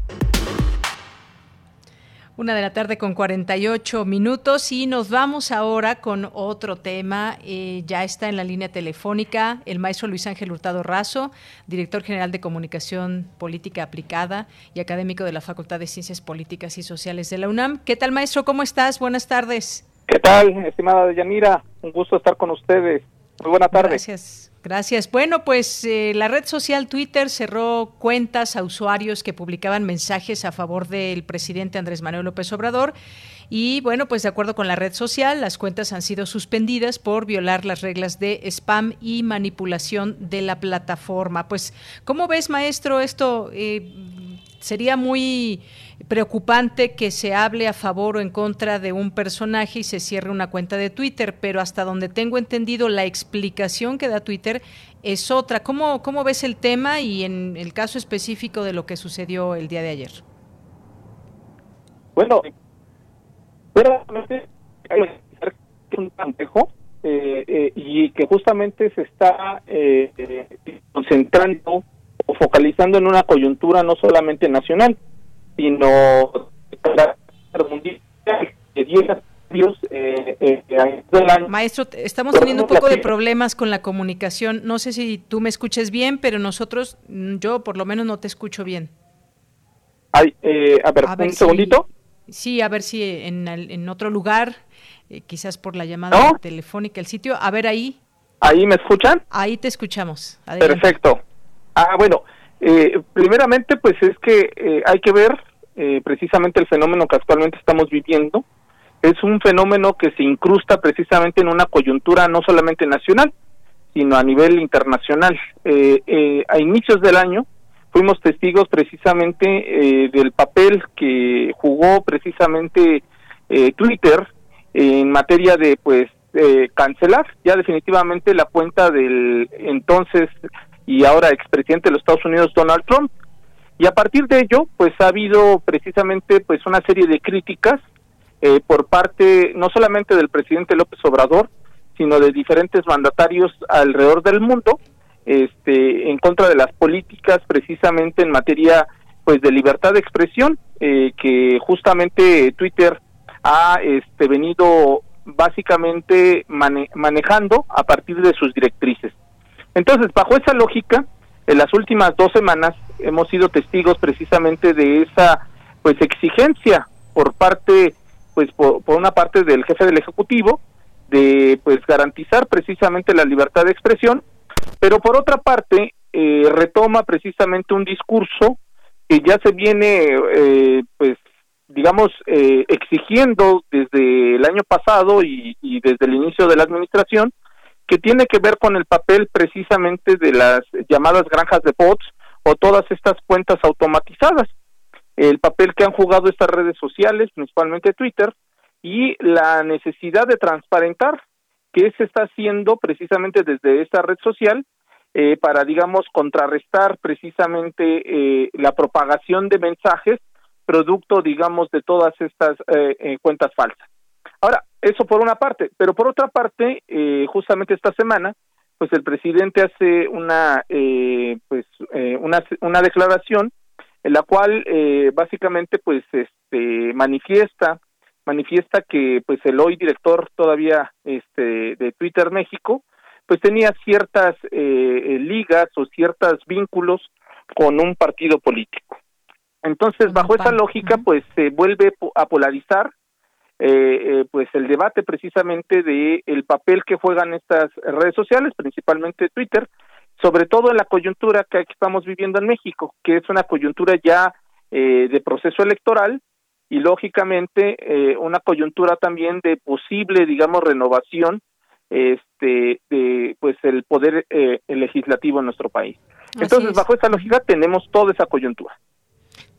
Una de la tarde con 48 minutos y nos vamos ahora con otro tema. Eh, ya está en la línea telefónica el maestro Luis Ángel Hurtado Razo, director general de Comunicación Política Aplicada y académico de la Facultad de Ciencias Políticas y Sociales de la UNAM. ¿Qué tal, maestro? ¿Cómo estás? Buenas tardes. ¿Qué tal, estimada Deyanira? Un gusto estar con ustedes. Muy buena tarde. Gracias. Gracias. Bueno, pues eh, la red social Twitter cerró cuentas a usuarios que publicaban mensajes a favor del presidente Andrés Manuel López Obrador. Y bueno, pues de acuerdo con la red social, las cuentas han sido suspendidas por violar las reglas de spam y manipulación de la plataforma. Pues, ¿cómo ves, maestro, esto? Eh, sería muy preocupante que se hable a favor o en contra de un personaje y se cierre una cuenta de Twitter, pero hasta donde tengo entendido la explicación que da Twitter es otra. ¿Cómo, cómo ves el tema y en el caso específico de lo que sucedió el día de ayer? Bueno, es un pantejo eh, eh, y que justamente se está eh, concentrando o focalizando en una coyuntura no solamente nacional, sino mundial eh, eh, Maestro, estamos teniendo un poco de problemas con la comunicación. No sé si tú me escuches bien, pero nosotros, mm, yo por lo menos no te escucho bien. Eh, a ver, un segundito. Sí, a ver si en, en otro lugar, quizás por la llamada telefónica, el sitio. A ver ahí. ¿Ahí me escuchan? Ahí te escuchamos. Perfecto. Ah, bueno, eh, primeramente, pues es que eh, hay que ver eh, precisamente el fenómeno que actualmente estamos viviendo. Es un fenómeno que se incrusta precisamente en una coyuntura no solamente nacional, sino a nivel internacional. a inicios del año fuimos testigos precisamente del papel que jugó precisamente Twitter en materia de pues eh, cancelar ya definitivamente la cuenta del entonces y ahora expresidente de los Estados Unidos Donald Trump y a partir de ello pues ha habido precisamente pues una serie de críticas eh, por parte no solamente del presidente López Obrador sino de diferentes mandatarios alrededor del mundo este en contra de las políticas precisamente en materia pues de libertad de expresión eh, que justamente Twitter ha este venido básicamente manejando a partir de sus directrices. Entonces, bajo esa lógica, en las últimas dos semanas hemos sido testigos precisamente de esa pues exigencia por parte pues por, una parte del jefe del ejecutivo de pues garantizar precisamente la libertad de expresión pero por otra parte eh, retoma precisamente un discurso que ya se viene eh, pues digamos, eh, exigiendo desde el año pasado y, desde el inicio de la administración, que tiene que ver con el papel precisamente de las llamadas granjas de bots o todas estas cuentas automatizadas, el papel que han jugado estas redes sociales, principalmente Twitter, y la necesidad de transparentar qué se está haciendo precisamente desde esta red social eh, para, digamos, contrarrestar precisamente eh, la propagación de mensajes producto, digamos, de todas estas eh, cuentas falsas. Ahora, eso por una parte, pero por otra parte, eh, justamente esta semana, pues el presidente hace una, pues, una, una declaración en la cual básicamente, pues, este, manifiesta, manifiesta que, pues, el hoy director todavía, este, de Twitter México, pues tenía ciertas ligas o ciertos vínculos con un partido político. Entonces, bajo esa lógica, pues se vuelve a polarizar eh, eh, pues el debate precisamente de el papel que juegan estas redes sociales, principalmente Twitter, sobre todo en la coyuntura que estamos viviendo en México, que es una coyuntura ya eh, de proceso electoral y lógicamente eh, una coyuntura también de posible, digamos, renovación este de pues el poder eh, legislativo en nuestro país. Entonces, bajo esa lógica tenemos toda esa coyuntura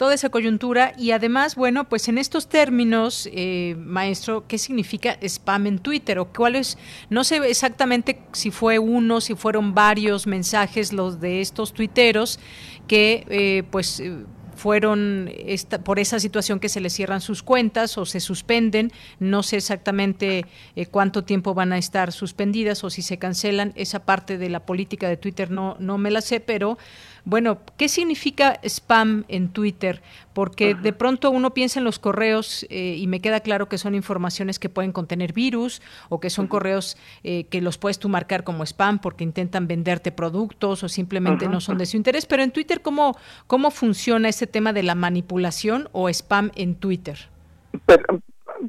toda esa coyuntura y además, bueno, pues en estos términos, eh, maestro, ¿qué significa spam en Twitter o cuál es, no sé exactamente si fue uno, si fueron varios mensajes los de estos tuiteros que eh, pues... Eh, fueron esta, por esa situación que se les cierran sus cuentas o se suspenden. No sé exactamente cuánto tiempo van a estar suspendidas o si se cancelan. Esa parte de la política de Twitter no, no me la sé, pero bueno, ¿qué significa spam en Twitter? Porque de pronto uno piensa en los correos eh, y me queda claro que son informaciones que pueden contener virus o que son correos eh, que los puedes tú marcar como spam porque intentan venderte productos o simplemente no son de su interés. Pero en Twitter, ¿cómo, cómo funciona ese tema de la manipulación o spam en Twitter?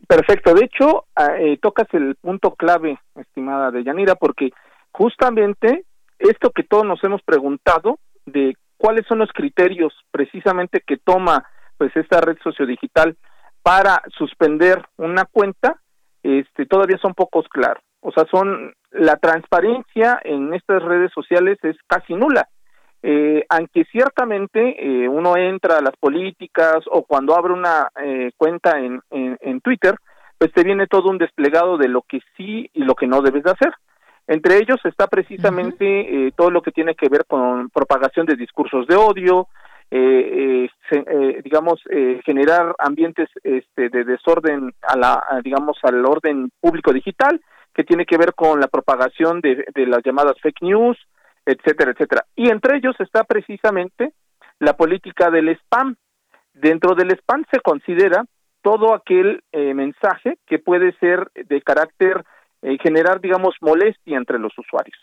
Perfecto. De hecho, ah, eh, tocas el punto clave, estimada de Yanira, porque justamente esto que todos nos hemos preguntado de cuáles son los criterios precisamente que toma pues esta red sociodigital para suspender una cuenta, este todavía son pocos claros. O sea, son la transparencia en estas redes sociales es casi nula. Eh, aunque ciertamente eh, uno entra a las políticas o cuando abre una eh, cuenta en, en, en Twitter, pues te viene todo un desplegado de lo que sí y lo que no debes de hacer. Entre ellos está precisamente eh, todo lo que tiene que ver con propagación de discursos de odio, eh, eh, digamos, generar ambientes este, de desorden a la, digamos, al orden público digital, que tiene que ver con la propagación de, de las llamadas fake news, etcétera, etcétera. Y entre ellos está precisamente la política del spam. Dentro del spam se considera todo aquel mensaje que puede ser de carácter eh, generar, digamos, molestia entre los usuarios.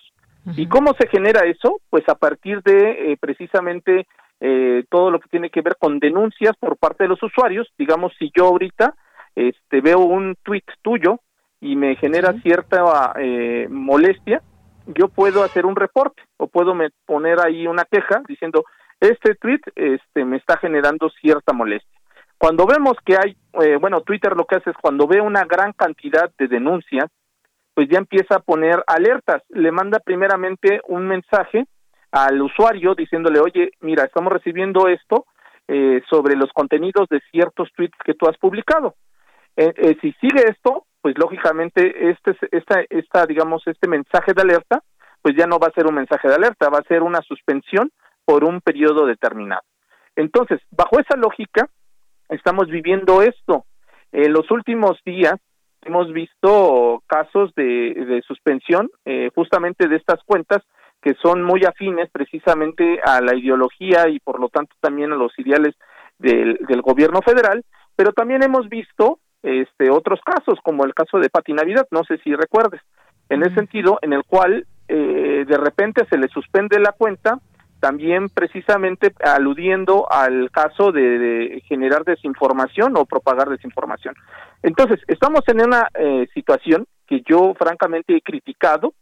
¿Y cómo se genera eso? Pues a partir de eh, precisamente eh, todo lo que tiene que ver con denuncias por parte de los usuarios. Digamos, si yo ahorita este, veo un tweet tuyo y me genera cierta molestia, yo puedo hacer un reporte o puedo me poner ahí una queja diciendo este tweet este, me está generando cierta molestia. Cuando vemos que hay, bueno, Twitter lo que hace es cuando ve una gran cantidad de denuncias, pues ya empieza a poner alertas. Le manda primeramente un mensaje al usuario diciéndole, oye, mira, estamos recibiendo esto eh, sobre los contenidos de ciertos tweets que tú has publicado. Eh, eh, si sigue esto, pues lógicamente este, esta, esta, digamos, este mensaje de alerta, pues ya no va a ser un mensaje de alerta, va a ser una suspensión por un periodo determinado. Entonces, bajo esa lógica, estamos viviendo esto. En los últimos días hemos visto casos de, suspensión eh, justamente de estas cuentas que son muy afines precisamente a la ideología y por lo tanto también a los ideales del, del gobierno federal, pero también hemos visto este otros casos como el caso de Pati Navidad, no sé si recuerdes, en ese sentido en el cual eh, de repente se le suspende la cuenta también precisamente aludiendo al caso de, generar desinformación o propagar desinformación. Entonces, estamos en una eh, situación que yo francamente he criticado,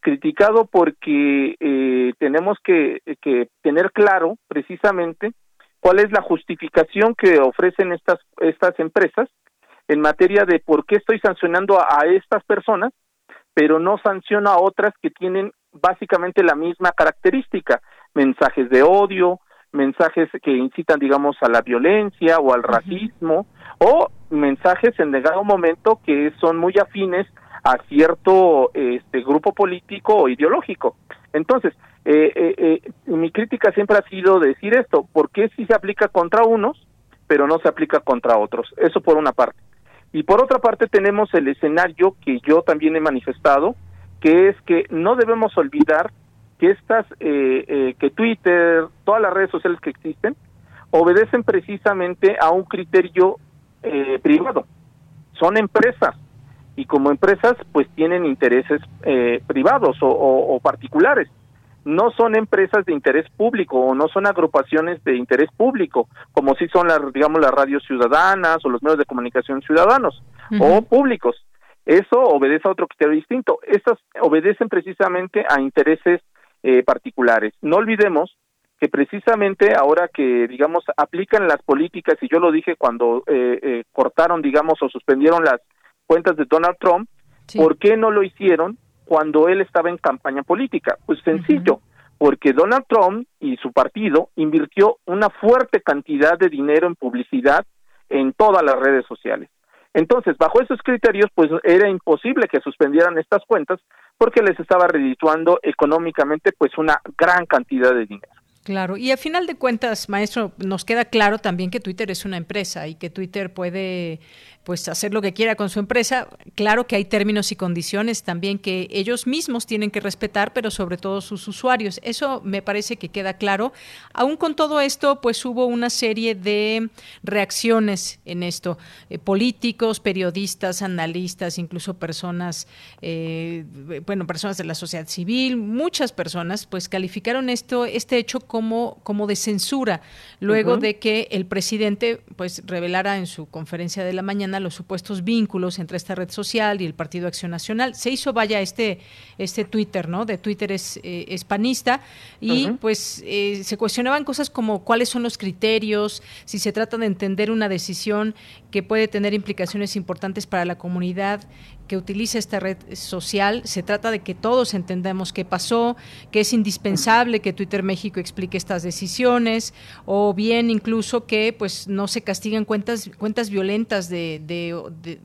criticado porque eh, tenemos que, tener claro precisamente cuál es la justificación que ofrecen estas, estas empresas en materia de por qué estoy sancionando a, a estas personas, pero no sanciono a otras que tienen básicamente la misma característica mensajes de odio, mensajes que incitan, digamos, a la violencia o al racismo, o mensajes en negado momento que son muy afines a cierto este grupo político o ideológico. Entonces, eh, eh, eh, mi crítica siempre ha sido decir esto, ¿por qué si se aplica contra unos, pero no se aplica contra otros? Eso por una parte. Y por otra parte tenemos el escenario que yo también he manifestado, que es que no debemos olvidar que estas, eh, eh, que Twitter, todas las redes sociales que existen, obedecen precisamente a un criterio eh, privado. Son empresas y como empresas pues tienen intereses privados o, particulares. No son empresas de interés público o no son agrupaciones de interés público, como si son las, digamos, las radios ciudadanas o los medios de comunicación ciudadanos o públicos. Eso obedece a otro criterio distinto. Estas obedecen precisamente a intereses eh, particulares. No olvidemos que precisamente ahora que, digamos, aplican las políticas, y yo lo dije cuando eh, eh, cortaron, digamos, o suspendieron las cuentas de Donald Trump, ¿por qué no lo hicieron cuando él estaba en campaña política? Pues sencillo, porque Donald Trump y su partido invirtió una fuerte cantidad de dinero en publicidad en todas las redes sociales. Entonces, bajo esos criterios, pues era imposible que suspendieran estas cuentas porque les estaba redituando económicamente pues una gran cantidad de dinero. Claro, y a final de cuentas, maestro, nos queda claro también que Twitter es una empresa y que Twitter puede pues hacer lo que quiera con su empresa. Claro que hay términos y condiciones también que ellos mismos tienen que respetar, pero sobre todo sus usuarios. Eso me parece que queda claro. Aún con todo esto, pues hubo una serie de reacciones en esto. Eh, políticos, periodistas, analistas, incluso personas, eh, bueno, personas de la sociedad civil, muchas personas, pues calificaron esto, este hecho como, como de censura, luego de que el presidente pues revelara en su conferencia de la mañana los supuestos vínculos entre esta red social y el Partido Acción Nacional. Se hizo, vaya, este, este Twitter, ¿no? De Twitter es eh, y pues eh, se cuestionaban cosas como cuáles son los criterios, si se trata de entender una decisión que puede tener implicaciones importantes para la comunidad que utiliza esta red social. Se trata de que todos entendamos qué pasó, que es indispensable que Twitter México explique estas decisiones, o bien incluso que pues no se castiguen cuentas, cuentas violentas de, de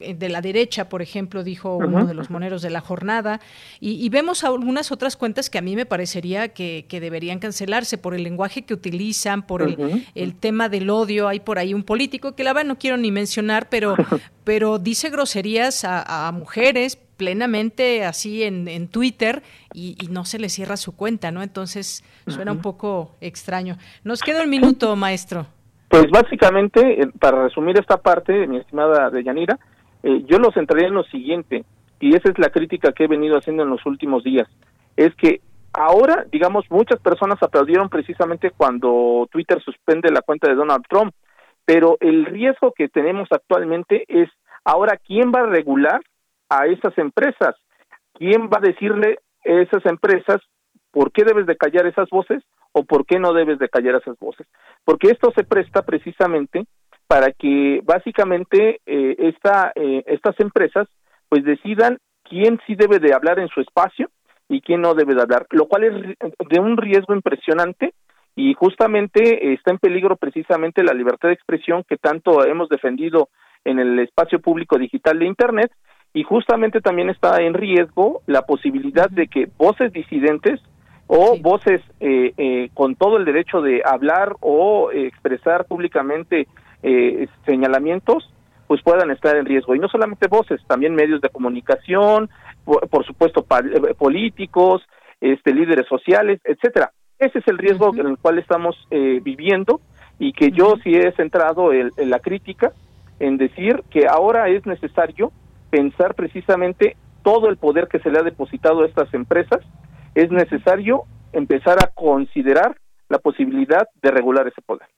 de la derecha, por ejemplo, dijo uno de los moneros de la jornada, y, vemos algunas otras cuentas que a mí me parecería que, deberían cancelarse por el lenguaje que utilizan, por el, tema del odio. Hay por ahí un político que la verdad no quiero ni mencionar, pero, pero dice groserías a, mujeres plenamente así en, Twitter y, no se le cierra su cuenta, ¿no? Entonces suena un poco extraño. Nos queda un minuto, maestro. Pues básicamente, eh, para resumir esta parte, mi estimada Deyanira, eh, yo lo centraría en lo siguiente, y esa es la crítica que he venido haciendo en los últimos días, es que ahora, digamos, muchas personas aplaudieron precisamente cuando Twitter suspende la cuenta de Donald Trump, pero el riesgo que tenemos actualmente es ahora quién va a regular a esas empresas, quién va a decirle a esas empresas por qué debes de callar esas voces o por qué no debes de callar esas voces, porque esto se presta precisamente para que básicamente eh, esta, eh, estas empresas pues decidan quién sí debe de hablar en su espacio y quién no debe de hablar, lo cual es de un riesgo impresionante y justamente está en peligro precisamente la libertad de expresión que tanto hemos defendido en el espacio público digital de Internet y justamente también está en riesgo la posibilidad de que voces disidentes o voces eh, eh, con todo el derecho de hablar o expresar públicamente eh, señalamientos pues puedan estar en riesgo. Y no solamente voces también medios de comunicación por, supuesto políticos este líderes sociales etcétera. Ese es el riesgo en el cual estamos viviendo y que yo sí he centrado en la crítica en decir que ahora es necesario pensar precisamente todo el poder que se le ha depositado a estas empresas, es necesario empezar a considerar la posibilidad de regular ese poder.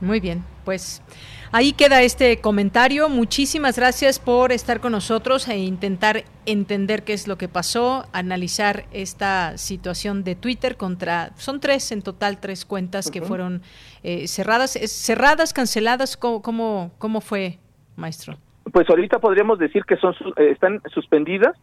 Muy bien, pues ahí queda este comentario. Muchísimas gracias por estar con nosotros e intentar entender qué es lo que pasó, analizar esta situación de Twitter contra, son tres en total, tres cuentas que fueron eh, cerradas, cerradas, canceladas, ¿cómo, cómo, cómo fue, maestro? Pues ahorita podríamos decir que son eh, están suspendidas,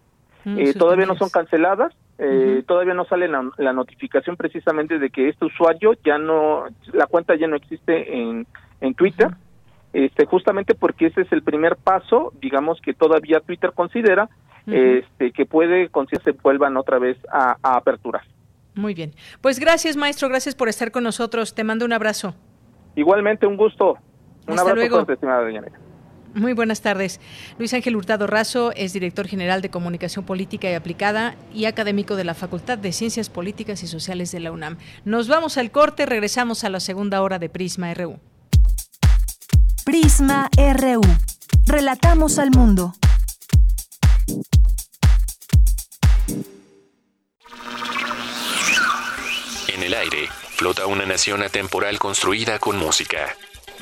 mm, eh, todavía no son canceladas, eh, todavía no sale la, notificación precisamente de que este usuario ya no, la cuenta ya no existe en, en Twitter, este, justamente porque ese es el primer paso, digamos que todavía Twitter considera este, que puede que se vuelvan otra vez a, aperturar. Muy bien, pues gracias maestro, gracias por estar con nosotros, te mando un abrazo. Igualmente, un gusto. Un abrazo luego. fuerte, estimada doña muy buenas tardes. Luis Ángel Hurtado Razo es director general de Comunicación Política y Aplicada y académico de la Facultad de Ciencias Políticas y Sociales de la UNAM. Nos vamos al corte, regresamos a la segunda hora de Prisma RU. Prisma RU. Relatamos al mundo. En el aire flota una nación atemporal construida con música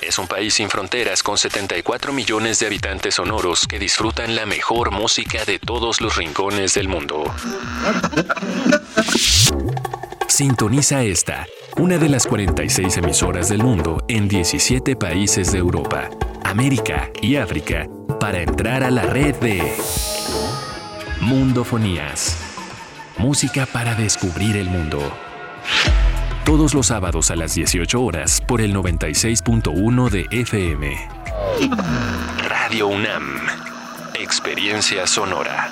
es un país sin fronteras con 74 millones de habitantes sonoros que disfrutan la mejor música de todos los rincones del mundo. Sintoniza esta, una de las 46 emisoras del mundo en 17 países de Europa, América y África para entrar a la red de Mundofonías. Música para descubrir el mundo todos los sábados a las 18 horas por el 96.1 de FM. Radio UNAM. Experiencia sonora.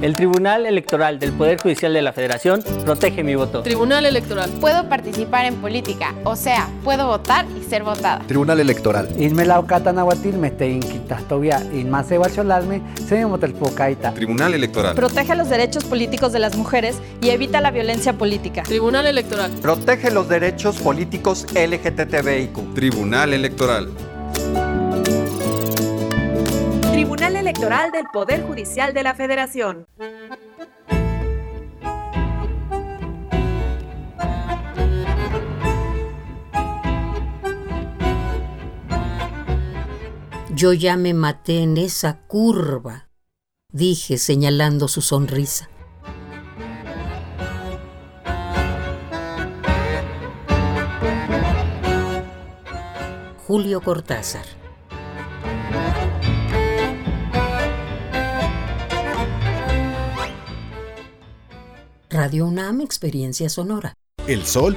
El Tribunal Electoral del Poder Judicial de la Federación protege mi voto. Tribunal Electoral. Puedo participar en política, o sea, puedo votar y ser votada. Tribunal Electoral. Tribunal Electoral. Protege los derechos políticos de las mujeres y evita la violencia política. Tribunal Electoral. Protege los derechos políticos LGTBIQ. Tribunal Electoral. Tribunal Electoral del Poder Judicial de la Federación. Yo ya me maté en esa curva, dije señalando su sonrisa. Julio Cortázar Radio UNAM Experiencia Sonora. El sol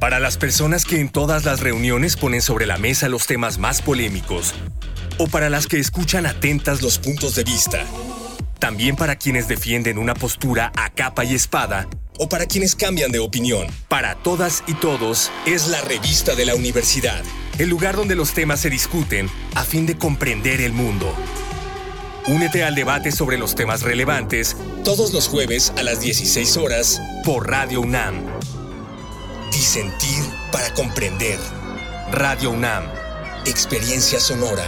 Para las personas que en todas las reuniones ponen sobre la mesa los temas más polémicos, o para las que escuchan atentas los puntos de vista, también para quienes defienden una postura a capa y espada, o para quienes cambian de opinión. Para todas y todos es la revista de la universidad, el lugar donde los temas se discuten a fin de comprender el mundo. Únete al debate sobre los temas relevantes todos los jueves a las 16 horas por Radio UNAM. Disentir para comprender. Radio UNAM. Experiencia sonora.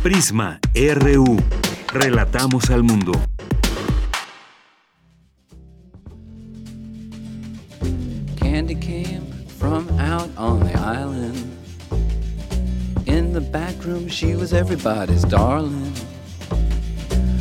Prisma RU. Relatamos al mundo. Candy came from out on the island. In the back room, she was everybody's darling.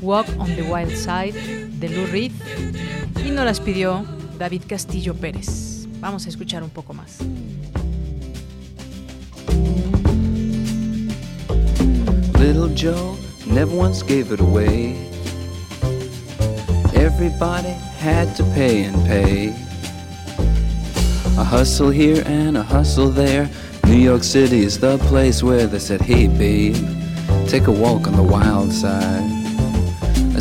Walk on the Wild Side de Lou Reed y nos las pidió David Castillo Pérez. Vamos a escuchar un poco más. Little Joe never once gave it away. Everybody had to pay and pay. A hustle here and a hustle there. New York City is the place where they said, Hey babe, take a walk on the wild side.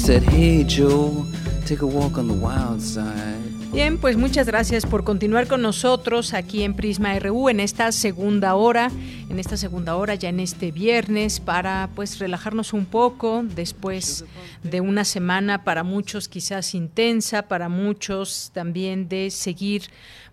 Hey Joe, take a walk on the wild side. Bien, pues muchas gracias por continuar con nosotros aquí en Prisma RU en esta segunda hora, en esta segunda hora ya en este viernes para pues relajarnos un poco después de una semana para muchos quizás intensa, para muchos también de seguir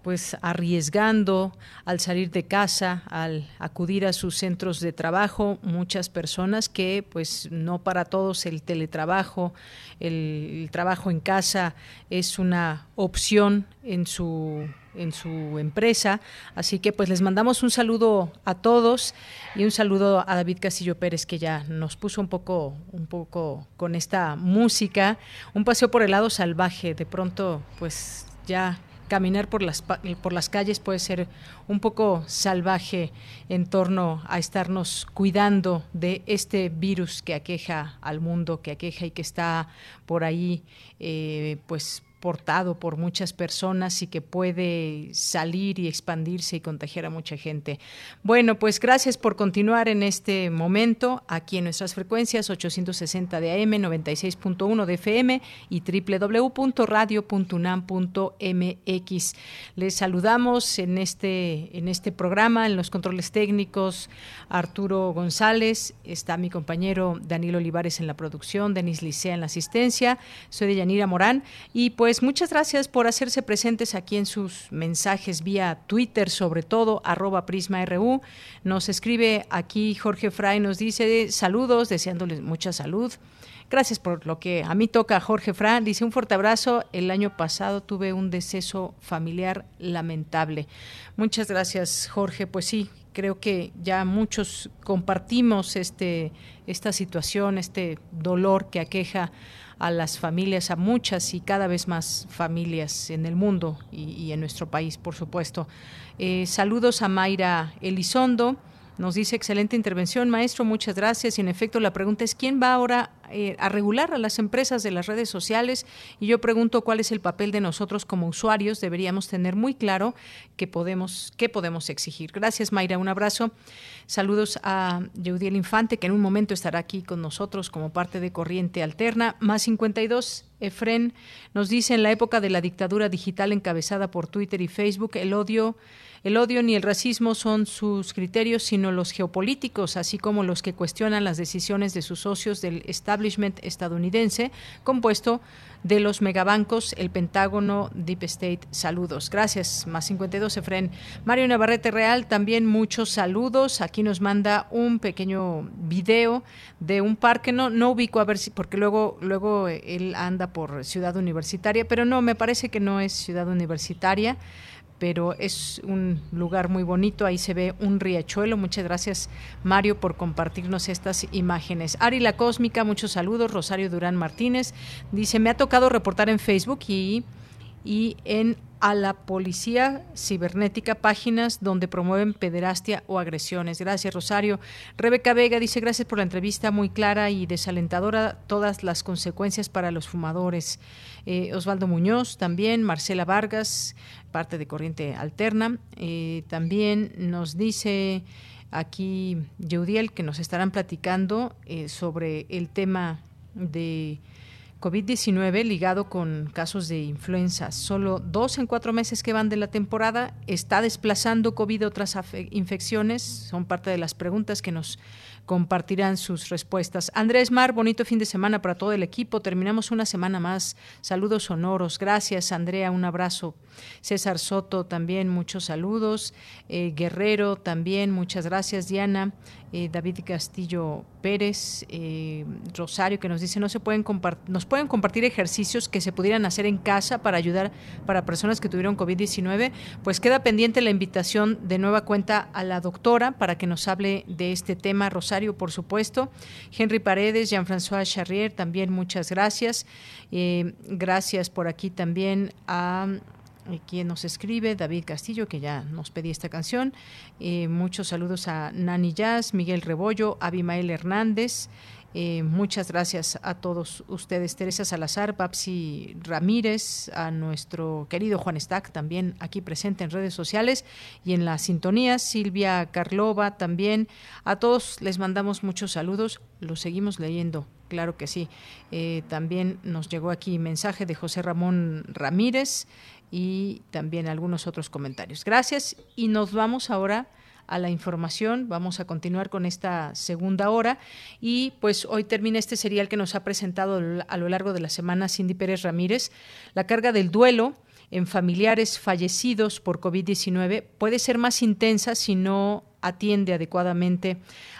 pues arriesgando al salir de casa, al acudir a sus centros de trabajo, muchas personas que pues no para todos el teletrabajo, el, trabajo en casa es una opción en su en su empresa. Así que pues les mandamos un saludo a todos y un saludo a David Castillo Pérez que ya nos puso un poco un poco con esta música, un paseo por el lado salvaje. De pronto pues ya caminar por las, por las calles puede ser un poco salvaje en torno a estarnos cuidando de este virus que aqueja al mundo, que aqueja y que está por ahí, eh, pues portado por muchas personas y que puede salir y expandirse y contagiar a mucha gente. Bueno, pues gracias por continuar en este momento aquí en nuestras frecuencias 860 de AM, 96.1 de FM y www.radio.unam.mx. Les saludamos en este en este programa en los controles técnicos Arturo González, está mi compañero Daniel Olivares en la producción, Denis Licea en la asistencia, soy de Yanira Morán y pues pues muchas gracias por hacerse presentes aquí en sus mensajes vía Twitter, sobre todo arroba PrismaRU. Nos escribe aquí Jorge Fray, nos dice saludos, deseándoles mucha salud. Gracias por lo que a mí toca, Jorge Fray. Dice un fuerte abrazo. El año pasado tuve un deceso familiar lamentable. Muchas gracias, Jorge. Pues sí, creo que ya muchos compartimos este, esta situación, este dolor que aqueja a las familias, a muchas y cada vez más familias en el mundo y, en nuestro país, por supuesto. Eh, saludos a Mayra Elizondo. Nos dice excelente intervención, maestro, muchas gracias. Y en efecto, la pregunta es quién va ahora eh, a regular a las empresas de las redes sociales. Y yo pregunto cuál es el papel de nosotros como usuarios. Deberíamos tener muy claro qué podemos, qué podemos exigir. Gracias, Mayra. Un abrazo. Saludos a Yeudiel Infante, que en un momento estará aquí con nosotros como parte de Corriente Alterna. Más 52 Efren nos dice en la época de la dictadura digital encabezada por Twitter y Facebook, el odio el odio ni el racismo son sus criterios, sino los geopolíticos, así como los que cuestionan las decisiones de sus socios del establishment estadounidense compuesto de los megabancos, el Pentágono, Deep State. Saludos. Gracias. Más 52, Efren. Mario Navarrete Real, también muchos saludos. Aquí nos manda un pequeño video de un parque. No, no ubico a ver si, porque luego, luego él anda por Ciudad Universitaria, pero no, me parece que no es Ciudad Universitaria pero es un lugar muy bonito. Ahí se ve un riachuelo. Muchas gracias, Mario, por compartirnos estas imágenes. Ari La Cósmica, muchos saludos. Rosario Durán Martínez dice: Me ha tocado reportar en Facebook y, y en a la policía cibernética, páginas donde promueven pederastia o agresiones. Gracias, Rosario. Rebeca Vega dice, gracias por la entrevista muy clara y desalentadora, todas las consecuencias para los fumadores. Eh, Osvaldo Muñoz también, Marcela Vargas, parte de Corriente Alterna. Eh, también nos dice aquí Yeudiel que nos estarán platicando eh, sobre el tema de COVID-19 ligado con casos de influenza. Solo dos en cuatro meses que van de la temporada. ¿Está desplazando COVID otras infecciones? Son parte de las preguntas que nos compartirán sus respuestas. Andrés Mar, bonito fin de semana para todo el equipo. Terminamos una semana más. Saludos sonoros. Gracias, Andrea. Un abrazo. César Soto también, muchos saludos. Eh, Guerrero también, muchas gracias. Diana, eh, David Castillo Pérez, eh, Rosario, que nos dice, no se pueden nos pueden compartir ejercicios que se pudieran hacer en casa para ayudar para personas que tuvieron COVID-19. Pues queda pendiente la invitación de nueva cuenta a la doctora para que nos hable de este tema. Rosario, por supuesto. Henry Paredes, Jean-François Charrier, también muchas gracias. gracias por aquí también a eh, quien nos escribe, David Castillo, que ya nos pedía esta canción. Eh, muchos saludos a Nani Jazz, Miguel Rebollo, Abimael Hernández. Eh, muchas gracias a todos ustedes, Teresa Salazar, Papsi Ramírez, a nuestro querido Juan Stack, también aquí presente en redes sociales y en la sintonía, Silvia Carlova también. A todos les mandamos muchos saludos, los seguimos leyendo, claro que sí. también nos llegó aquí mensaje de José Ramón Ramírez y también algunos otros comentarios. Gracias y nos vamos ahora a la información. Vamos a continuar con esta segunda hora y pues hoy termina este serial que nos ha presentado a lo largo de la semana Cindy Pérez Ramírez, la carga del duelo en familiares fallecidos por COVID-19 puede ser más intensa si no atiende adecuadamente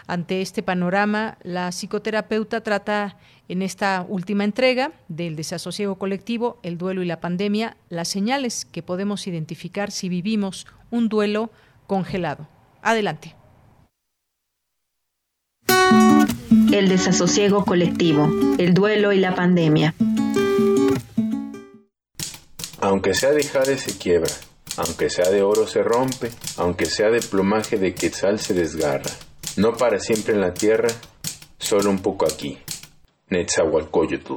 ante este panorama. La psicoterapeuta trata en esta última entrega del desasosiego colectivo, el duelo y la pandemia, las señales que podemos identificar si vivimos un duelo congelado. Adelante. El desasosiego colectivo, el duelo y la pandemia. Aunque sea de jade se quiebra, aunque sea de oro se rompe, aunque sea de plumaje de quetzal se desgarra. No para siempre en la tierra, solo un poco aquí. Netzahualcoyotl.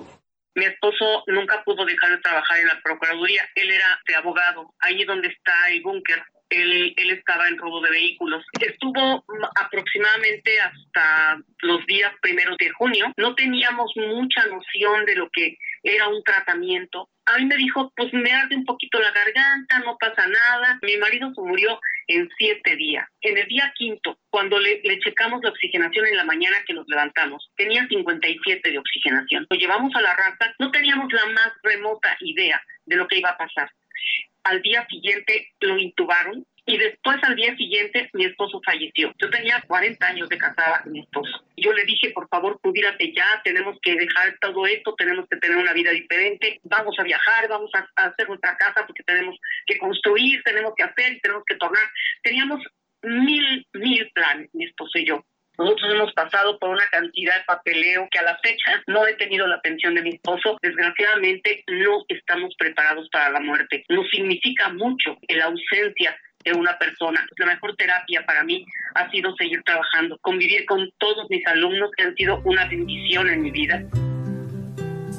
Mi esposo nunca pudo dejar de trabajar en la Procuraduría. Él era de abogado, ahí donde está el búnker. Él, él, estaba en robo de vehículos. Estuvo aproximadamente hasta los días primeros de junio. No teníamos mucha noción de lo que era un tratamiento. A mí me dijo, pues me arde un poquito la garganta, no pasa nada. Mi marido se murió en siete días. En el día quinto, cuando le, checamos la oxigenación en la mañana que nos levantamos, tenía 57 de oxigenación. Lo llevamos a la raza, no teníamos la más remota idea de lo que iba a pasar. Al día siguiente lo intubaron y después al día siguiente mi esposo falleció. Yo tenía 40 años de casada con mi esposo. Yo le dije, por favor, cubírate ya, tenemos que dejar todo esto, tenemos que tener una vida diferente, vamos a viajar, vamos a, hacer nuestra casa porque tenemos que construir, tenemos que hacer, tenemos que tornar. Teníamos mil, mil planes, mi esposo y yo. Nosotros hemos pasado por una cantidad de papeleo que a la fecha no he tenido la atención de mi esposo. Desgraciadamente no estamos preparados para la muerte. Nos significa mucho la ausencia de una persona. La mejor terapia para mí ha sido seguir trabajando, convivir con todos mis alumnos que han sido una bendición en mi vida.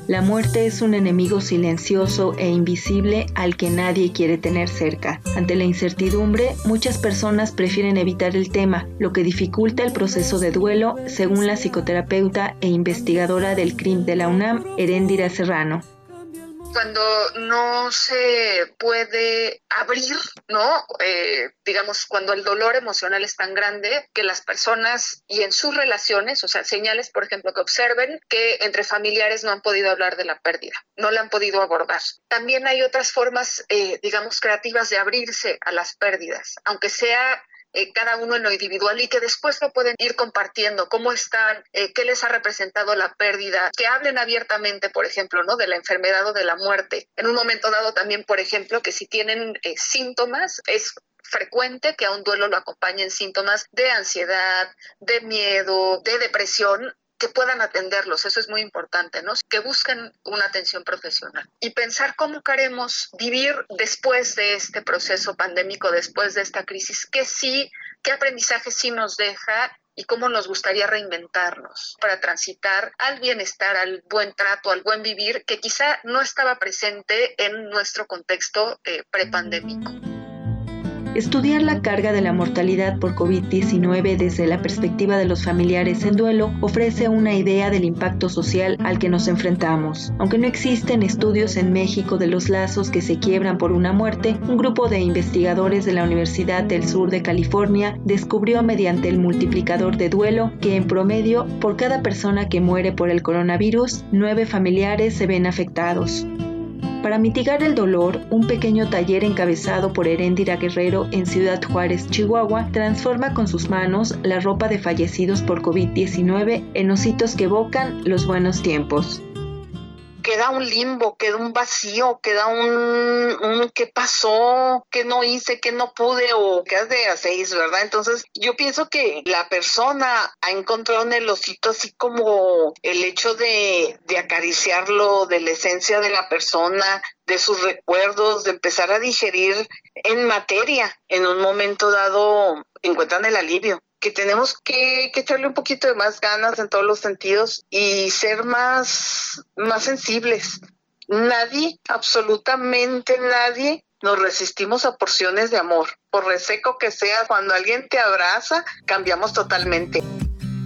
La muerte es un enemigo silencioso e invisible al que nadie quiere tener cerca. Ante la incertidumbre, muchas personas prefieren evitar el tema, lo que dificulta el proceso de duelo, según la psicoterapeuta e investigadora del CRIM de la UNAM, Heréndira Serrano. Cuando no se puede abrir, ¿no? Eh, digamos, cuando el dolor emocional es tan grande que las personas y en sus relaciones, o sea, señales, por ejemplo, que observen que entre familiares no han podido hablar de la pérdida, no la han podido abordar. También hay otras formas, eh, digamos, creativas de abrirse a las pérdidas, aunque sea eh, cada uno en lo individual y que después lo pueden ir compartiendo, cómo están, eh, qué les ha representado la pérdida, que hablen abiertamente, por ejemplo, ¿no? de la enfermedad o de la muerte. En un momento dado también, por ejemplo, que si tienen eh, síntomas, es frecuente que a un duelo lo acompañen síntomas de ansiedad, de miedo, de depresión que puedan atenderlos, eso es muy importante, ¿no? Que busquen una atención profesional y pensar cómo queremos vivir después de este proceso pandémico, después de esta crisis, qué sí, qué aprendizaje sí nos deja y cómo nos gustaría reinventarnos para transitar al bienestar, al buen trato, al buen vivir, que quizá no estaba presente en nuestro contexto eh, prepandémico. Estudiar la carga de la mortalidad por COVID-19 desde la perspectiva de los familiares en duelo ofrece una idea del impacto social al que nos enfrentamos. Aunque no existen estudios en México de los lazos que se quiebran por una muerte, un grupo de investigadores de la Universidad del Sur de California descubrió mediante el multiplicador de duelo que en promedio por cada persona que muere por el coronavirus, nueve familiares se ven afectados. Para mitigar el dolor, un pequeño taller encabezado por Heréndira Guerrero en Ciudad Juárez, Chihuahua, transforma con sus manos la ropa de fallecidos por COVID-19 en ositos que evocan los buenos tiempos queda un limbo, queda un vacío, queda un, un qué pasó, qué no hice, qué no pude o qué de a seis, ¿verdad? Entonces yo pienso que la persona ha encontrado en el osito así como el hecho de, de acariciarlo, de la esencia de la persona, de sus recuerdos, de empezar a digerir en materia. En un momento dado encuentran el alivio que tenemos que, echarle un poquito de más ganas en todos los sentidos y ser más, más sensibles. Nadie, absolutamente nadie, nos resistimos a porciones de amor. Por reseco que sea, cuando alguien te abraza, cambiamos totalmente.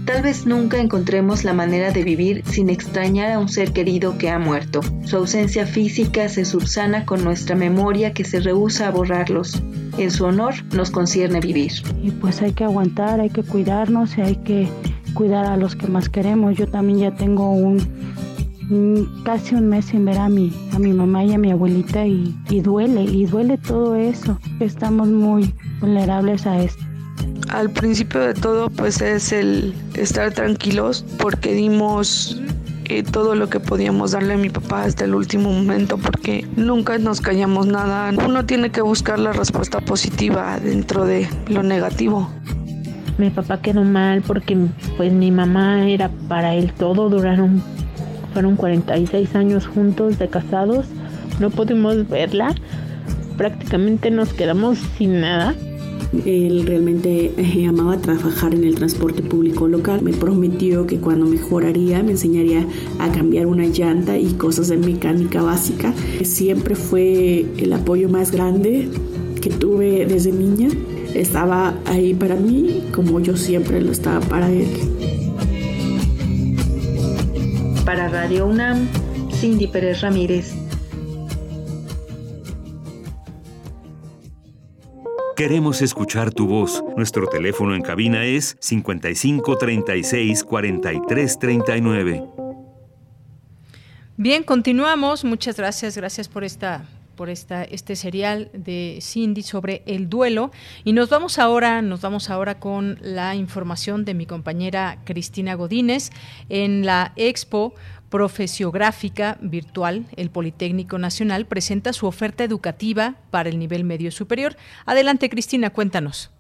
Tal vez nunca encontremos la manera de vivir sin extrañar a un ser querido que ha muerto. Su ausencia física se subsana con nuestra memoria que se rehúsa a borrarlos. En su honor nos concierne vivir. Y pues hay que aguantar, hay que cuidarnos y hay que cuidar a los que más queremos. Yo también ya tengo un, casi un mes sin ver a mi, a mi mamá y a mi abuelita y, y duele, y duele todo eso. Estamos muy vulnerables a esto al principio de todo pues es el estar tranquilos porque dimos eh, todo lo que podíamos darle a mi papá hasta el último momento porque nunca nos callamos nada. Uno tiene que buscar la respuesta positiva dentro de lo negativo. Mi papá quedó mal porque pues mi mamá era para él todo, duraron, fueron 46 años juntos de casados, no pudimos verla, prácticamente nos quedamos sin nada. Él realmente eh, amaba trabajar en el transporte público local. Me prometió que cuando mejoraría me enseñaría a cambiar una llanta y cosas de mecánica básica. Siempre fue el apoyo más grande que tuve desde niña. Estaba ahí para mí como yo siempre lo estaba para él. Para Radio UNAM, Cindy Pérez Ramírez. Queremos escuchar tu voz. Nuestro teléfono en cabina es 55 36 43 39. Bien, continuamos. Muchas gracias, gracias por esta por esta, este serial de Cindy sobre el duelo. Y nos vamos ahora, nos vamos ahora con la información de mi compañera Cristina Godínez en la Expo Profesiográfica Virtual, el Politécnico Nacional presenta su oferta educativa para el nivel medio superior. Adelante, Cristina, cuéntanos.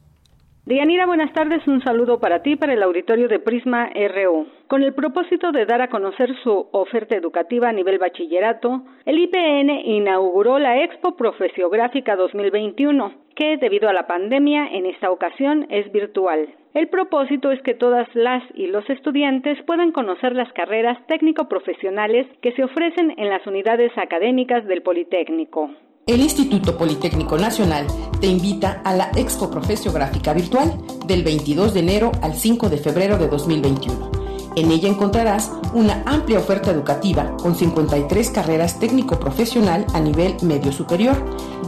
Dianira, buenas tardes. Un saludo para ti, para el auditorio de Prisma RU. Con el propósito de dar a conocer su oferta educativa a nivel bachillerato, el IPN inauguró la Expo Profesiográfica 2021, que debido a la pandemia en esta ocasión es virtual. El propósito es que todas las y los estudiantes puedan conocer las carreras técnico-profesionales que se ofrecen en las unidades académicas del Politécnico. El Instituto Politécnico Nacional te invita a la Expo Profesiográfica Virtual del 22 de enero al 5 de febrero de 2021 En ella encontrarás una amplia oferta educativa con 53 carreras técnico-profesional a nivel medio superior,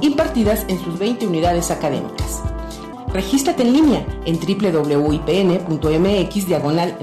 impartidas en sus 20 unidades académicas. Regístrate en línea en www.ipn.mx diagonal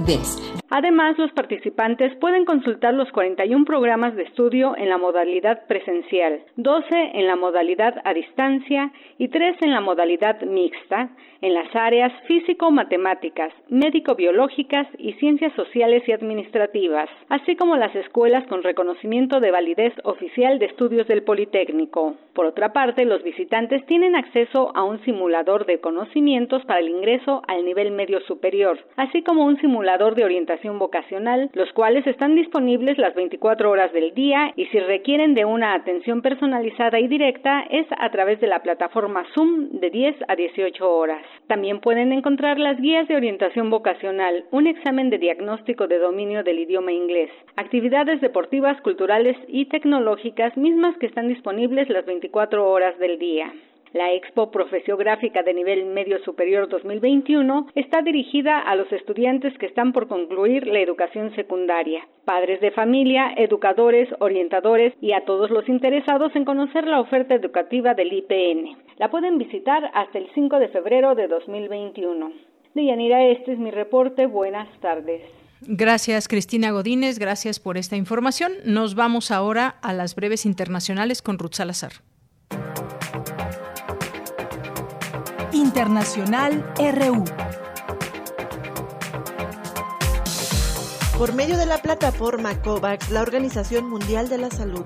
Además, los participantes pueden consultar los 41 programas de estudio en la modalidad presencial, 12 en la modalidad a distancia y 3 en la modalidad mixta, en las áreas físico-matemáticas, médico-biológicas y ciencias sociales y administrativas, así como las escuelas con reconocimiento de validez oficial de estudios del Politécnico. Por otra parte, los visitantes tienen acceso a un simulador de conocimientos para el ingreso al nivel medio superior, así como un simulador de orientación vocacional, los cuales están disponibles las 24 horas del día y si requieren de una atención personalizada y directa es a través de la plataforma Zoom de 10 a 18 horas. También pueden encontrar las guías de orientación vocacional, un examen de diagnóstico de dominio del idioma inglés, actividades deportivas, culturales y tecnológicas mismas que están disponibles las 24 horas del día. La Expo Profesiográfica de Nivel Medio Superior 2021 está dirigida a los estudiantes que están por concluir la educación secundaria, padres de familia, educadores, orientadores y a todos los interesados en conocer la oferta educativa del IPN. La pueden visitar hasta el 5 de febrero de 2021. Deyanira, este es mi reporte. Buenas tardes. Gracias, Cristina Godínez. Gracias por esta información. Nos vamos ahora a las breves internacionales con Ruth Salazar. Internacional RU. Por medio de la plataforma COVAX, la Organización Mundial de la Salud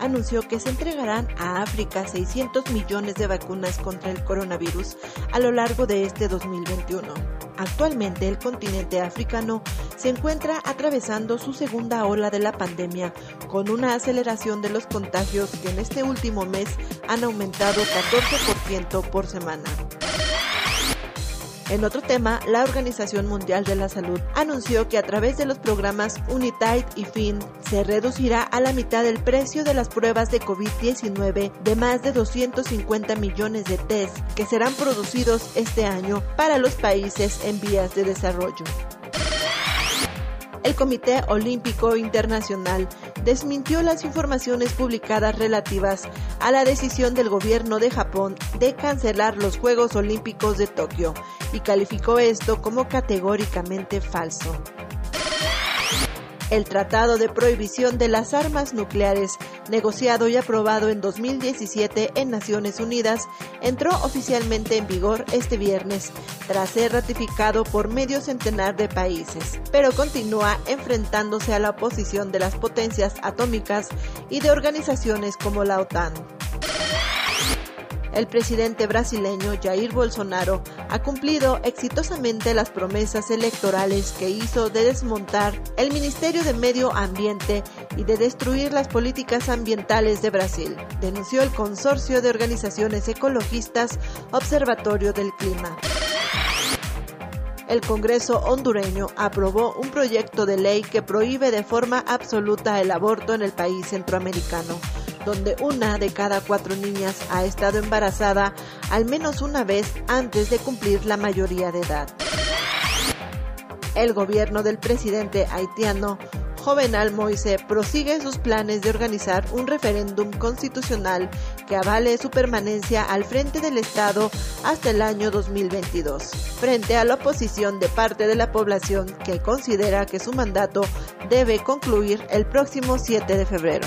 anunció que se entregarán a África 600 millones de vacunas contra el coronavirus a lo largo de este 2021. Actualmente el continente africano se encuentra atravesando su segunda ola de la pandemia con una aceleración de los contagios que en este último mes han aumentado 14% por semana. En otro tema, la Organización Mundial de la Salud anunció que a través de los programas UNITAID y FIN se reducirá a la mitad el precio de las pruebas de COVID-19 de más de 250 millones de test que serán producidos este año para los países en vías de desarrollo el Comité Olímpico Internacional desmintió las informaciones publicadas relativas a la decisión del gobierno de Japón de cancelar los Juegos Olímpicos de Tokio y calificó esto como categóricamente falso. El Tratado de Prohibición de las Armas Nucleares, negociado y aprobado en 2017 en Naciones Unidas, entró oficialmente en vigor este viernes, tras ser ratificado por medio centenar de países, pero continúa enfrentándose a la oposición de las potencias atómicas y de organizaciones como la OTAN. El presidente brasileño Jair Bolsonaro ha cumplido exitosamente las promesas electorales que hizo de desmontar el Ministerio de Medio Ambiente y de destruir las políticas ambientales de Brasil, denunció el consorcio de organizaciones ecologistas Observatorio del Clima. El Congreso hondureño aprobó un proyecto de ley que prohíbe de forma absoluta el aborto en el país centroamericano donde una de cada cuatro niñas ha estado embarazada al menos una vez antes de cumplir la mayoría de edad. El gobierno del presidente haitiano Jovenal Moise prosigue sus planes de organizar un referéndum constitucional que avale su permanencia al frente del Estado hasta el año 2022, frente a la oposición de parte de la población que considera que su mandato debe concluir el próximo 7 de febrero.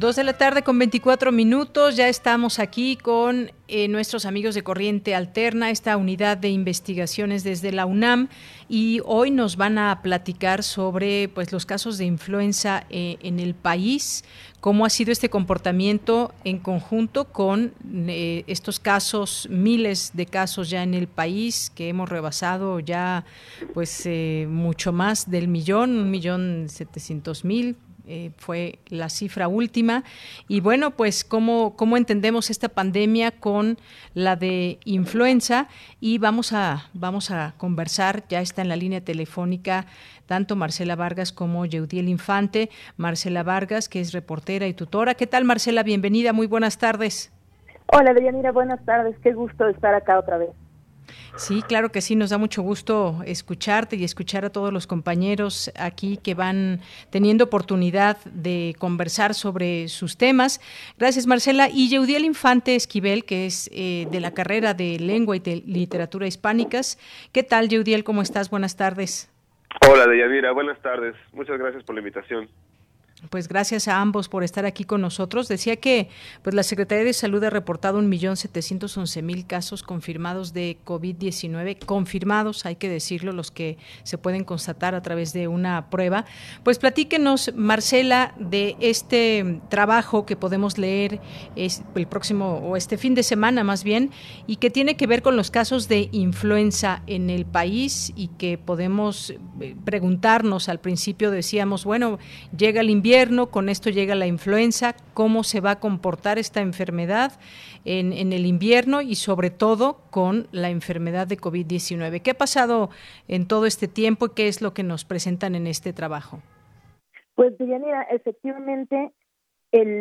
Dos de la tarde con 24 minutos, ya estamos aquí con eh, nuestros amigos de Corriente Alterna, esta unidad de investigaciones desde la UNAM, y hoy nos van a platicar sobre pues, los casos de influenza eh, en el país, cómo ha sido este comportamiento en conjunto con eh, estos casos, miles de casos ya en el país, que hemos rebasado ya pues mucho más del millón, un millón setecientos mil eh, fue la cifra última. Y bueno, pues cómo, cómo entendemos esta pandemia con la de influenza y vamos a, vamos a conversar, ya está en la línea telefónica tanto Marcela Vargas como Yeudiel Infante. Marcela Vargas, que es reportera y tutora. ¿Qué tal, Marcela? Bienvenida, muy buenas tardes. Hola, Deyanira, buenas tardes. Qué gusto estar acá otra vez. Sí, claro que sí, nos da mucho gusto escucharte y escuchar a todos los compañeros aquí que van teniendo oportunidad de conversar sobre sus temas. Gracias, Marcela. Y Yeudiel Infante Esquivel, que es eh, de la carrera de Lengua y Literatura Hispánicas. ¿Qué tal, Yeudiel? ¿Cómo estás? Buenas tardes. Hola, Deyanira. Buenas tardes. Muchas gracias por la invitación. Pues gracias a ambos por estar aquí con nosotros. Decía que pues la Secretaría de Salud ha reportado un millón setecientos once mil casos confirmados de COVID-19, confirmados, hay que decirlo, los que se pueden constatar a través de una prueba. Pues platíquenos, Marcela, de este trabajo que podemos leer el próximo o este fin de semana más bien y que tiene que ver con los casos de influenza en el país y que podemos eh, preguntarnos al principio decíamos, bueno, llega el invierno con esto llega la influenza, cómo se va a comportar esta enfermedad en, el invierno y sobre todo con la enfermedad de COVID-19. ¿Qué ha pasado en todo este tiempo y qué es lo que nos presentan en este trabajo? Pues, Deyanira, efectivamente,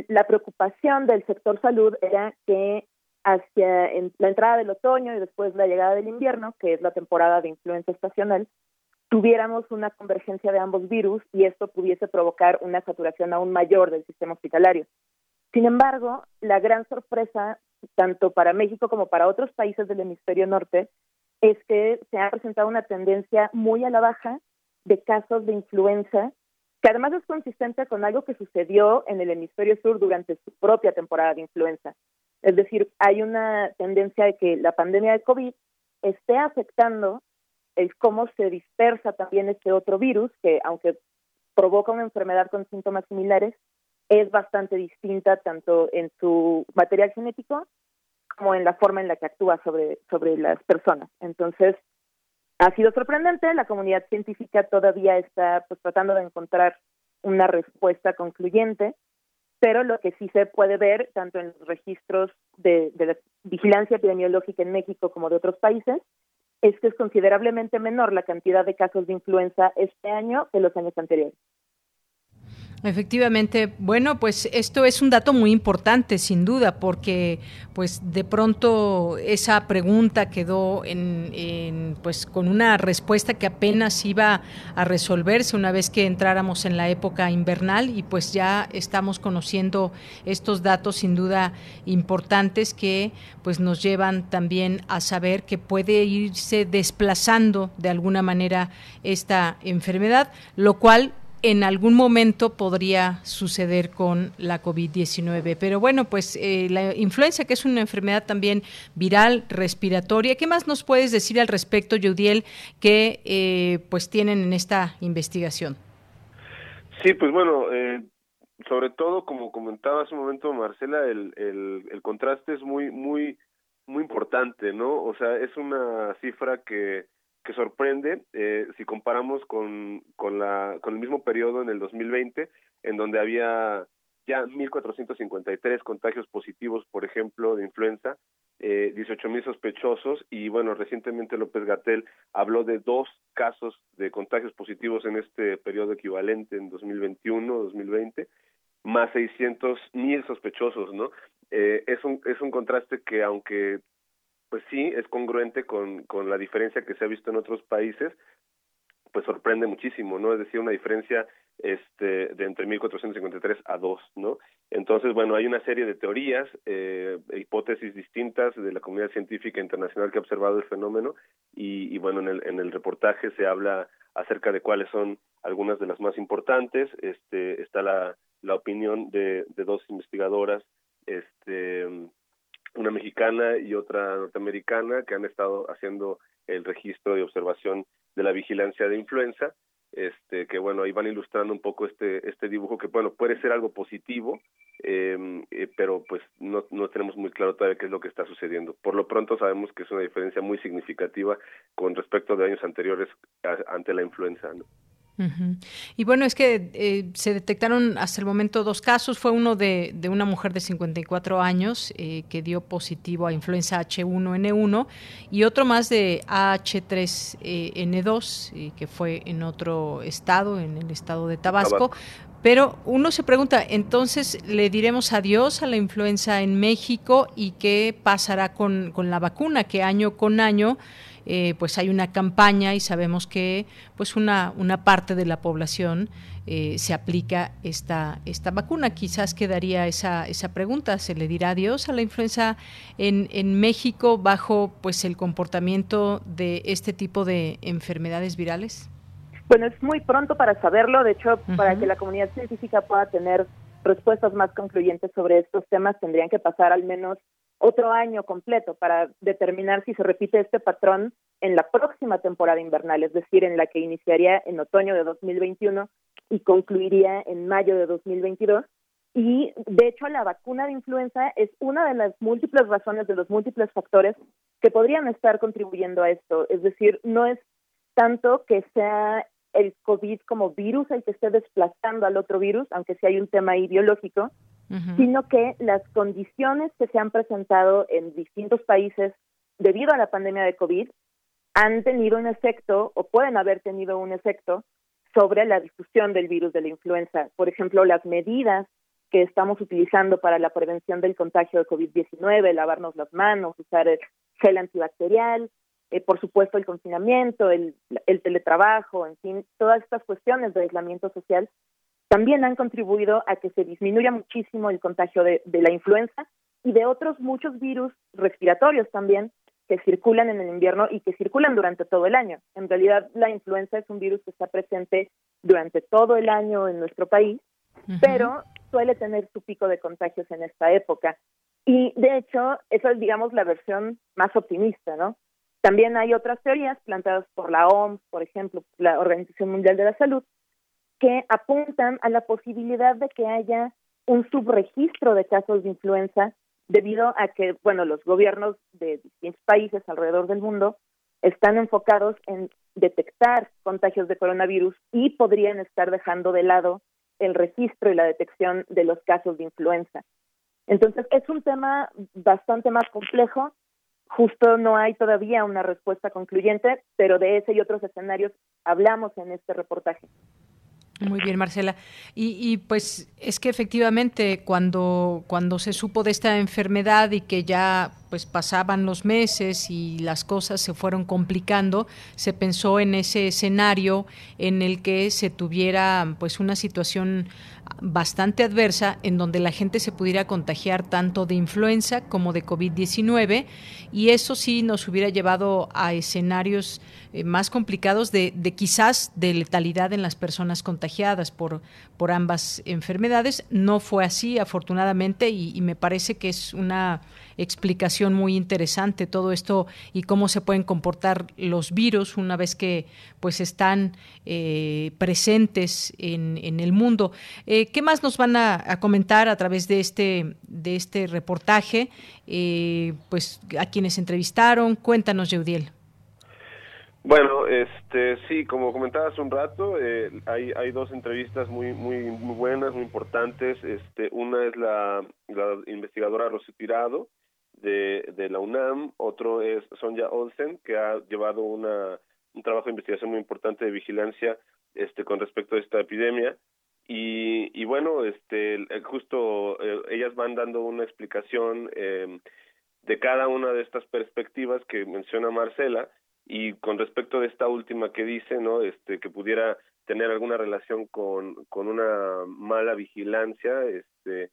la preocupación del sector salud era que hacia la entrada del otoño y después la llegada del invierno, que es la temporada de influenza estacional, tuviéramos una convergencia de ambos virus y esto pudiese provocar una saturación aún mayor del sistema hospitalario. Sin embargo, la gran sorpresa, tanto para México como para otros países del hemisferio norte, es que se ha presentado una tendencia muy a la baja de casos de influenza, que además es consistente con algo que sucedió en el hemisferio sur durante su propia temporada de influenza. Es decir, hay una tendencia de que la pandemia de COVID esté afectando el cómo se dispersa también este otro virus, que aunque provoca una enfermedad con síntomas similares, es bastante distinta tanto en su material genético como en la forma en la que actúa sobre, sobre las personas. Entonces, ha sido sorprendente, la comunidad científica todavía está pues, tratando de encontrar una respuesta concluyente, pero lo que sí se puede ver, tanto en los registros de, de la vigilancia epidemiológica en México como de otros países, es que es considerablemente menor la cantidad de casos de influenza este año que los años anteriores. Efectivamente, bueno, pues esto es un dato muy importante, sin duda, porque pues de pronto esa pregunta quedó en, pues con una respuesta que apenas iba a resolverse una vez que entráramos en la época invernal y pues ya estamos conociendo estos datos sin duda importantes que pues nos llevan también a saber que puede irse desplazando de alguna manera esta enfermedad, lo cual en algún momento podría suceder con la COVID-19. Pero bueno, pues eh, la influenza, que es una enfermedad también viral, respiratoria, ¿qué más nos puedes decir al respecto, Yudiel, que eh, pues tienen en esta investigación? Sí, pues bueno, eh, sobre todo, como comentaba hace un momento Marcela, el, el, el contraste es muy, muy, muy importante, ¿no? O sea, es una cifra que que sorprende eh, si comparamos con, con, la, con el mismo periodo en el 2020, en donde había ya 1.453 contagios positivos, por ejemplo, de influenza, eh, 18.000 sospechosos y, bueno, recientemente López Gatel habló de dos casos de contagios positivos en este periodo equivalente en 2021-2020, más 600.000 sospechosos, ¿no? Eh, es, un, es un contraste que, aunque pues sí, es congruente con, con la diferencia que se ha visto en otros países, pues sorprende muchísimo, ¿no? Es decir, una diferencia este, de entre 1453 a 2, ¿no? Entonces, bueno, hay una serie de teorías, eh, hipótesis distintas de la comunidad científica internacional que ha observado el fenómeno y, y bueno, en el, en el reportaje se habla acerca de cuáles son algunas de las más importantes. Este, está la, la opinión de, de dos investigadoras, este, una mexicana y otra norteamericana, que han estado haciendo el registro de observación de la vigilancia de influenza, este, que bueno, ahí van ilustrando un poco este, este dibujo que bueno, puede ser algo positivo, em, eh, pero pues no, no tenemos muy claro todavía qué es lo que está sucediendo. Por lo pronto sabemos que es una diferencia muy significativa con respecto de años anteriores ante la influenza. ¿no? Y bueno, es que eh, se detectaron hasta el momento dos casos. Fue uno de, de una mujer de 54 años eh, que dio positivo a influenza H1N1 y otro más de H3N2 eh, que fue en otro estado, en el estado de Tabasco. Pero uno se pregunta, entonces, ¿le diremos adiós a la influenza en México y qué pasará con, con la vacuna que año con año eh, pues hay una campaña y sabemos que pues una, una parte de la población eh, se aplica esta, esta vacuna. Quizás quedaría esa, esa pregunta, ¿se le dirá adiós a la influenza en, en México bajo pues el comportamiento de este tipo de enfermedades virales? Bueno, es muy pronto para saberlo, de hecho, para que la comunidad científica pueda tener respuestas más concluyentes sobre estos temas, tendrían que pasar al menos otro año completo para determinar si se repite este patrón en la próxima temporada invernal, es decir, en la que iniciaría en otoño de 2021 y concluiría en mayo de 2022. Y de hecho la vacuna de influenza es una de las múltiples razones, de los múltiples factores que podrían estar contribuyendo a esto. Es decir, no es tanto que sea el COVID como virus el que esté desplazando al otro virus, aunque sí hay un tema sino que las condiciones que se han presentado en distintos países debido a la pandemia de COVID han tenido un efecto o pueden haber tenido un efecto sobre la difusión del virus de la influenza. Por ejemplo, las medidas que estamos utilizando para la prevención del contagio de COVID-19, lavarnos las manos, usar el gel antibacterial, eh, por supuesto el confinamiento, el, el teletrabajo, en fin, todas estas cuestiones de aislamiento social también han contribuido a que se disminuya muchísimo el contagio de, la influenza y de otros muchos virus respiratorios también que circulan en el invierno y que circulan durante todo el año. En realidad, la influenza es un virus que está presente durante todo el año en nuestro país, pero suele tener su pico de contagios en esta época. Y de hecho, esa es, digamos, la versión más optimista, ¿no? También hay otras teorías planteadas por la OMS, por ejemplo, la Organización Mundial de la Salud, que apuntan a la posibilidad de que haya un subregistro de casos de influenza debido a que, bueno, los gobiernos de distintos países alrededor del mundo están enfocados en detectar contagios de coronavirus y podrían estar dejando de lado el registro y la detección de los casos de influenza. Entonces, es un tema bastante más complejo. Justo no hay todavía una respuesta concluyente, pero de ese y otros escenarios hablamos en este reportaje. Muy bien, Marcela. Y, pues es que efectivamente cuando, cuando se supo de esta enfermedad y que ya pues pasaban los meses y las cosas se fueron complicando, se pensó en ese escenario en el que se tuviera pues una situación bastante adversa en donde la gente se pudiera contagiar tanto de influenza como de COVID-19 y eso sí nos hubiera llevado a escenarios eh, más complicados de, quizás de letalidad en las personas contagiadas por, por ambas enfermedades. No fue así, afortunadamente, y me parece que es una explicación muy interesante todo esto y cómo se pueden comportar los virus una vez que pues están eh, presentes en, en, el mundo. Eh, ¿Qué más nos van a, comentar a través de este de este reportaje? Eh, pues a quienes entrevistaron, cuéntanos, Yeudiel. Bueno, este sí, como comentabas un rato, hay, hay dos entrevistas muy muy muy buenas, muy importantes. Este, una es la, la investigadora Rosy Tirado, de, de la UNAM, otro es Sonja Olsen, que ha llevado una, un trabajo de investigación muy importante de vigilancia este, con respecto a esta epidemia. Y, y bueno, este, justo eh, ellas van dando una explicación eh, de cada una de estas perspectivas que menciona Marcela y con respecto de esta última que dice, ¿no? Este, que pudiera tener alguna relación con, con una mala vigilancia, este,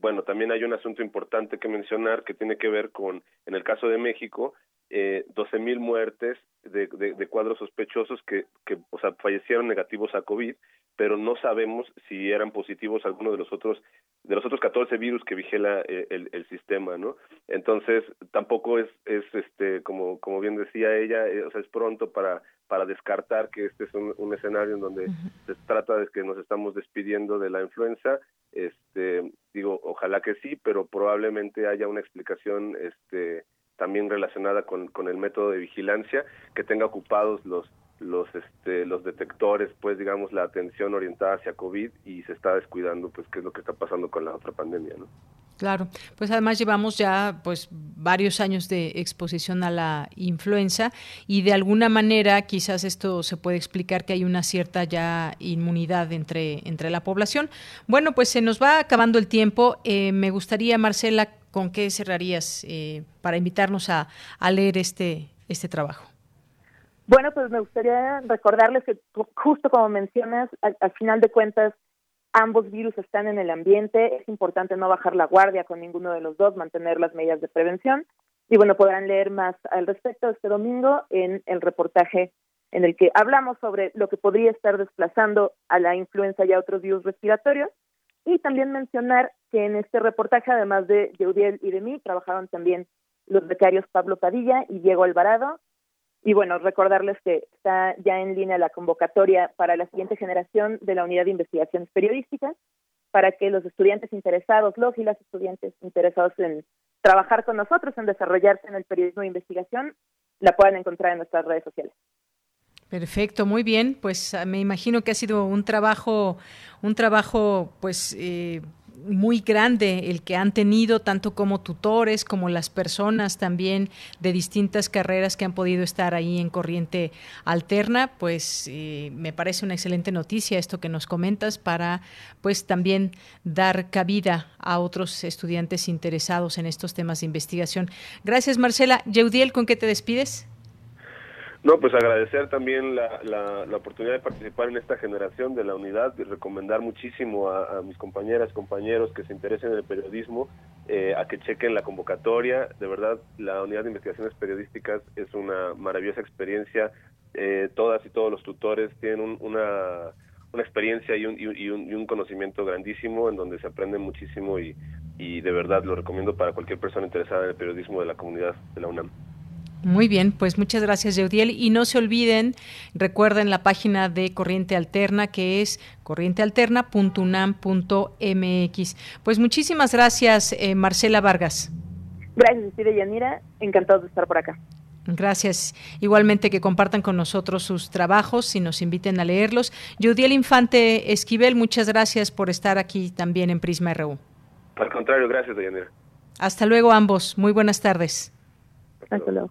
bueno, también hay un asunto importante que mencionar que tiene que ver con, en el caso de México, eh, 12.000 muertes de, de, cuadros sospechosos que, que, o sea, fallecieron negativos a COVID, pero no sabemos si eran positivos alguno de los otros de los otros 14 virus que vigila eh, el, el, sistema, ¿no? Entonces tampoco es es este como como bien decía ella, eh, o sea, es pronto para para descartar que este es un, escenario en donde se trata de que nos estamos despidiendo de la influenza. Este digo, ojalá que sí, pero probablemente haya una explicación este también relacionada con, con el método de vigilancia que tenga ocupados los los este los detectores pues digamos la atención orientada hacia covid y se está descuidando pues qué es lo que está pasando con la otra pandemia no Claro, pues además llevamos ya pues varios años de exposición a la influenza y de alguna manera quizás esto se puede explicar que hay una cierta ya inmunidad entre, entre la población. Bueno, pues se nos va acabando el tiempo. Eh, me gustaría, Marcela, ¿con qué cerrarías eh, para invitarnos a, a leer este, este trabajo? Bueno, pues me gustaría recordarles que justo como mencionas, al, final de cuentas, ambos virus están en el ambiente. Es importante no bajar la guardia con ninguno de los dos, mantener las medidas de prevención. Y bueno, podrán leer más al respecto este domingo en el reportaje en el que hablamos sobre lo que podría estar desplazando a la influenza y a otros virus respiratorios. Y también mencionar que en este reportaje, además de Yeudiel y de mí, trabajaron también los becarios Pablo Padilla y Diego Alvarado, y bueno, recordarles que está ya en línea la convocatoria para la siguiente generación de la Unidad de Investigaciones Periodísticas, para que los estudiantes interesados, los y las estudiantes interesados en trabajar con nosotros, en desarrollarse en el periodismo de investigación, la puedan encontrar en nuestras redes sociales. Perfecto, muy bien. Pues ah, me imagino que ha sido un trabajo, un trabajo, pues eh, muy grande el que han tenido, tanto como tutores, como las personas también de distintas carreras que han podido estar ahí en corriente alterna, pues eh, me parece una excelente noticia esto que nos comentas para pues también dar cabida a otros estudiantes interesados en estos temas de investigación. Gracias Marcela. Yeudiel, ¿con qué te despides? No, pues agradecer también la, la, oportunidad de participar en esta generación de la unidad y recomendar muchísimo a, mis compañeras, compañeros que se interesen en el periodismo eh, a que chequen la convocatoria. De verdad, la unidad de investigaciones periodísticas es una maravillosa experiencia. Eh, todas y todos los tutores tienen una, una experiencia y un, y, un, y un conocimiento grandísimo en donde se aprende muchísimo y, y de verdad lo recomiendo para cualquier persona interesada en el periodismo de la comunidad de la UNAM. Muy bien, pues muchas gracias, Yeudiel. Y no se olviden, recuerden la página de Corriente Alterna, que es corrientealterna.unam.mx. Pues muchísimas gracias, eh, Marcela Vargas. Gracias, Cecilia Yanira. Encantado de estar por acá. Gracias. Igualmente que compartan con nosotros sus trabajos y nos inviten a leerlos. Yudiel Infante Esquivel, muchas gracias por estar aquí también en Prisma RU. Al contrario, gracias, Yanira. Hasta luego ambos. Muy buenas tardes. Hasta luego.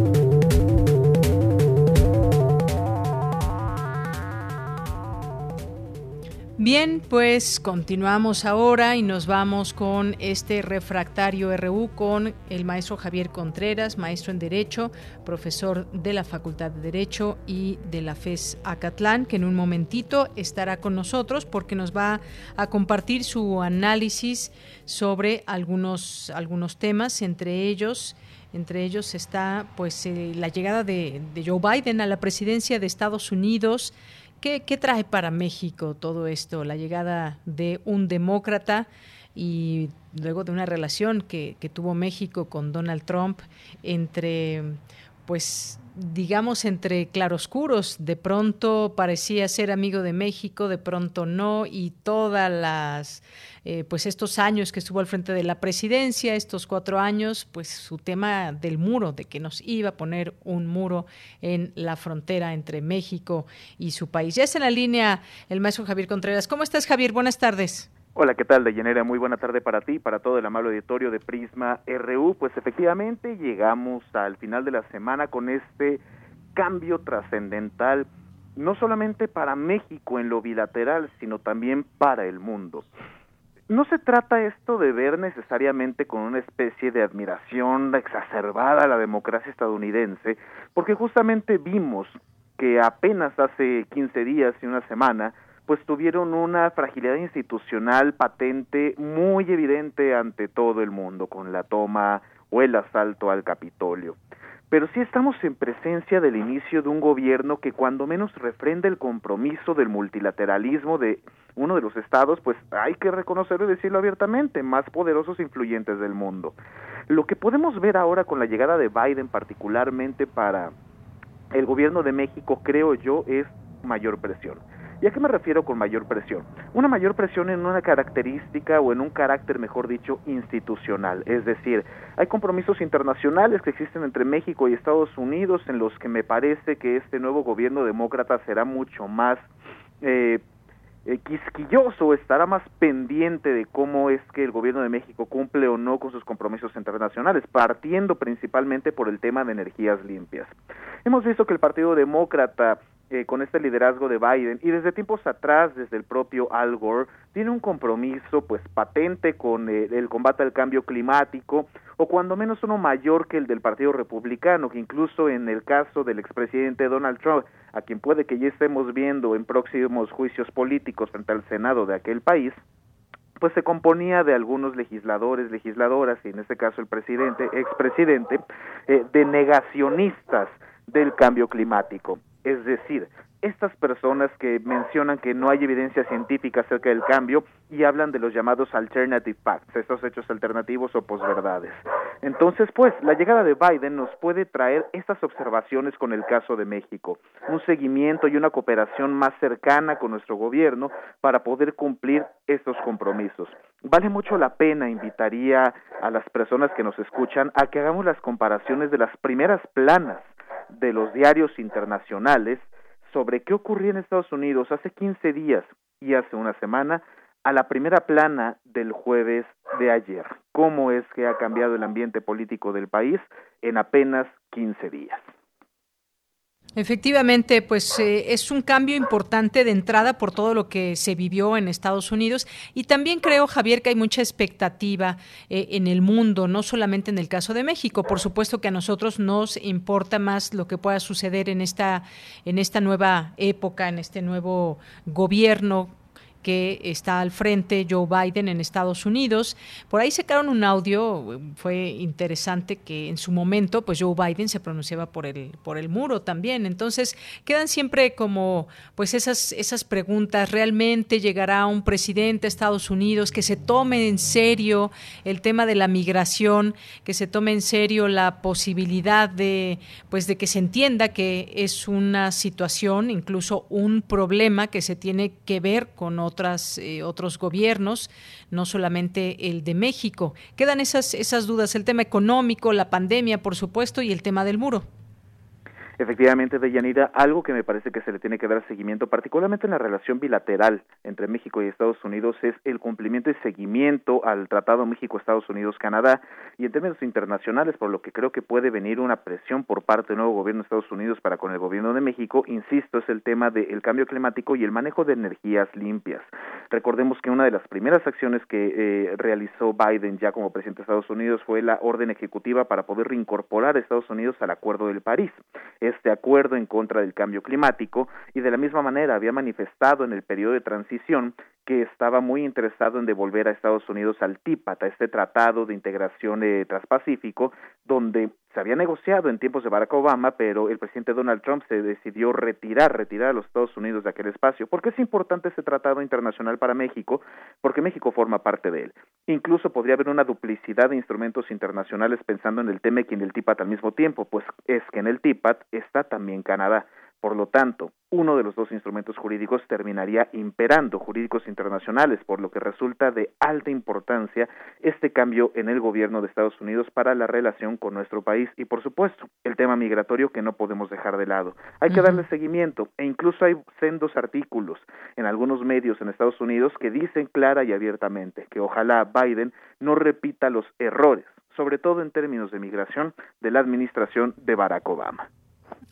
Bien, pues continuamos ahora y nos vamos con este refractario RU con el maestro Javier Contreras, maestro en Derecho, profesor de la Facultad de Derecho y de la FES Acatlán, que en un momentito estará con nosotros porque nos va a compartir su análisis sobre algunos, algunos temas, entre ellos entre ellos está pues eh, la llegada de, de Joe Biden a la presidencia de Estados Unidos, ¿Qué, trae para México todo esto? La llegada de un demócrata y luego de una relación que, que tuvo México con Donald Trump entre pues digamos, entre claroscuros. De pronto parecía ser amigo de México, de pronto no, y todas las, eh, pues estos años que estuvo al frente de la presidencia, estos cuatro años, pues su tema del muro, de que nos iba a poner un muro en la frontera entre México y su país. Ya es en la línea el maestro Javier Contreras. ¿Cómo estás, Javier? Buenas tardes. Hola, ¿qué tal, Deyanera? Muy buena tarde para ti, para todo el amable auditorio de Prisma RU. Pues efectivamente llegamos al final de la semana con este cambio trascendental, no solamente para México en lo bilateral, sino también para el mundo. No se trata esto de ver necesariamente con una especie de admiración exacerbada a la democracia estadounidense, porque justamente vimos que apenas hace 15 días y una semana, pues tuvieron una fragilidad institucional patente muy evidente ante todo el mundo con la toma o el asalto al Capitolio pero sí estamos en presencia del inicio de un gobierno que cuando menos refrenda el compromiso del multilateralismo de uno de los estados, pues hay que reconocerlo y decirlo abiertamente, más poderosos e influyentes del mundo. Lo que podemos ver ahora con la llegada de Biden particularmente para el gobierno de México, creo yo, es mayor presión. ¿Y a qué me refiero con mayor presión? Una mayor presión en una característica o en un carácter, mejor dicho, institucional. Es decir, hay compromisos internacionales que existen entre México y Estados Unidos en los que me parece que este nuevo gobierno demócrata será mucho más eh, eh, quisquilloso, estará más pendiente de cómo es que el gobierno de México cumple o no con sus compromisos internacionales, partiendo principalmente por el tema de energías limpias. Hemos visto que el Partido Demócrata eh, con este liderazgo de Biden y desde tiempos atrás, desde el propio Al Gore, tiene un compromiso pues patente con eh, el combate al cambio climático o cuando menos uno mayor que el del Partido Republicano, que incluso en el caso del expresidente Donald Trump, a quien puede que ya estemos viendo en próximos juicios políticos frente al Senado de aquel país, pues se componía de algunos legisladores, legisladoras y en este caso el presidente, expresidente, eh, de negacionistas del cambio climático. Es decir, estas personas que mencionan que no hay evidencia científica acerca del cambio y hablan de los llamados alternative facts, estos hechos alternativos o posverdades. Entonces, pues, la llegada de Biden nos puede traer estas observaciones con el caso de México, un seguimiento y una cooperación más cercana con nuestro gobierno para poder cumplir estos compromisos. Vale mucho la pena, invitaría a las personas que nos escuchan a que hagamos las comparaciones de las primeras planas de los diarios internacionales sobre qué ocurría en Estados Unidos hace 15 días y hace una semana a la primera plana del jueves de ayer. ¿Cómo es que ha cambiado el ambiente político del país en apenas 15 días? Efectivamente, pues eh, es un cambio importante de entrada por todo lo que se vivió en Estados Unidos y también creo, Javier, que hay mucha expectativa eh, en el mundo, no solamente en el caso de México. Por supuesto que a nosotros nos importa más lo que pueda suceder en esta en esta nueva época, en este nuevo gobierno que está al frente Joe Biden en Estados Unidos. Por ahí sacaron un audio, fue interesante que en su momento, pues Joe Biden se pronunciaba por el, por el muro también. Entonces, quedan siempre como pues esas, esas preguntas. ¿Realmente llegará un presidente a Estados Unidos que se tome en serio el tema de la migración, que se tome en serio la posibilidad de, pues de que se entienda que es una situación, incluso un problema que se tiene que ver con otras, eh, otros gobiernos, no solamente el de México. Quedan esas, esas dudas, el tema económico, la pandemia, por supuesto, y el tema del muro. Efectivamente, Deyanira, algo que me parece que se le tiene que dar seguimiento, particularmente en la relación bilateral entre México y Estados Unidos, es el cumplimiento y seguimiento al Tratado México-Estados Unidos-Canadá y en términos internacionales, por lo que creo que puede venir una presión por parte del nuevo gobierno de Estados Unidos para con el gobierno de México, insisto, es el tema del cambio climático y el manejo de energías limpias. Recordemos que una de las primeras acciones que eh, realizó Biden ya como presidente de Estados Unidos fue la orden ejecutiva para poder reincorporar a Estados Unidos al Acuerdo del París este acuerdo en contra del cambio climático y de la misma manera había manifestado en el periodo de transición que estaba muy interesado en devolver a Estados Unidos al TIPAT, a este tratado de integración eh, transpacífico, donde se había negociado en tiempos de Barack Obama, pero el presidente Donald Trump se decidió retirar, retirar a los Estados Unidos de aquel espacio. ¿Por qué es importante ese tratado internacional para México? Porque México forma parte de él. Incluso podría haber una duplicidad de instrumentos internacionales pensando en el TEMEC y en el TIPAT al mismo tiempo, pues es que en el TIPAT está también Canadá. Por lo tanto, uno de los dos instrumentos jurídicos terminaría imperando jurídicos internacionales, por lo que resulta de alta importancia este cambio en el gobierno de Estados Unidos para la relación con nuestro país y, por supuesto, el tema migratorio que no podemos dejar de lado. Hay que darle seguimiento e incluso hay sendos artículos en algunos medios en Estados Unidos que dicen clara y abiertamente que ojalá Biden no repita los errores, sobre todo en términos de migración, de la administración de Barack Obama.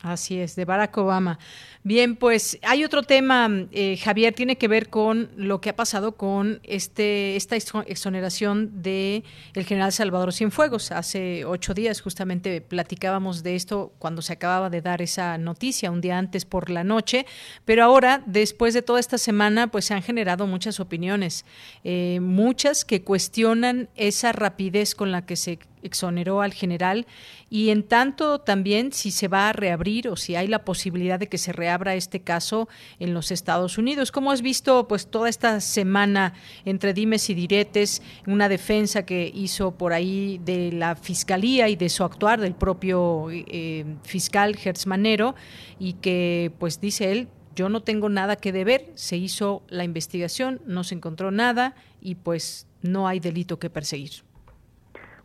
Así es, de Barack Obama. Bien, pues hay otro tema, eh, Javier, tiene que ver con lo que ha pasado con este esta exoneración de el general Salvador Cienfuegos. Hace ocho días justamente platicábamos de esto cuando se acababa de dar esa noticia, un día antes por la noche, pero ahora, después de toda esta semana, pues se han generado muchas opiniones, eh, muchas que cuestionan esa rapidez con la que se exoneró al general y en tanto también si se va a reabrir o si hay la posibilidad de que se reabra este caso en los Estados Unidos. ¿Cómo has visto pues toda esta semana entre dimes y diretes, una defensa que hizo por ahí de la fiscalía y de su actuar del propio eh, fiscal Gertz Manero y que pues dice él yo no tengo nada que deber, se hizo la investigación, no se encontró nada y pues no hay delito que perseguir.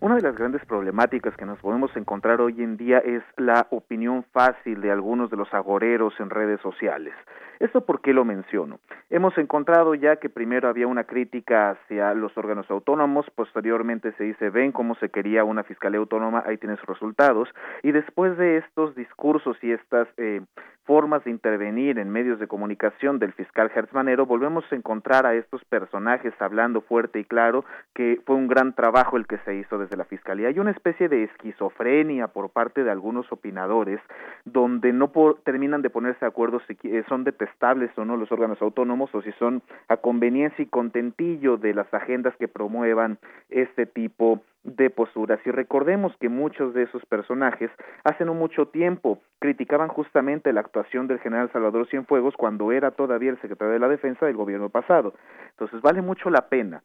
Una de las grandes problemáticas que nos podemos encontrar hoy en día es la opinión fácil de algunos de los agoreros en redes sociales. ¿Esto por qué lo menciono? Hemos encontrado ya que primero había una crítica hacia los órganos autónomos, posteriormente se dice, ven cómo se quería una fiscalía autónoma, ahí tienes resultados, y después de estos discursos y estas eh, formas de intervenir en medios de comunicación del fiscal Hertz Manero, volvemos a encontrar a estos personajes hablando fuerte y claro que fue un gran trabajo el que se hizo desde la fiscalía. Hay una especie de esquizofrenia por parte de algunos opinadores donde no terminan de ponerse de acuerdo si son detestables o no los órganos autónomos o si son a conveniencia y contentillo de las agendas que promuevan este tipo de posturas. Y recordemos que muchos de esos personajes hace no mucho tiempo criticaban justamente la actuación del general Salvador Cienfuegos cuando era todavía el secretario de la Defensa del gobierno pasado. Entonces vale mucho la pena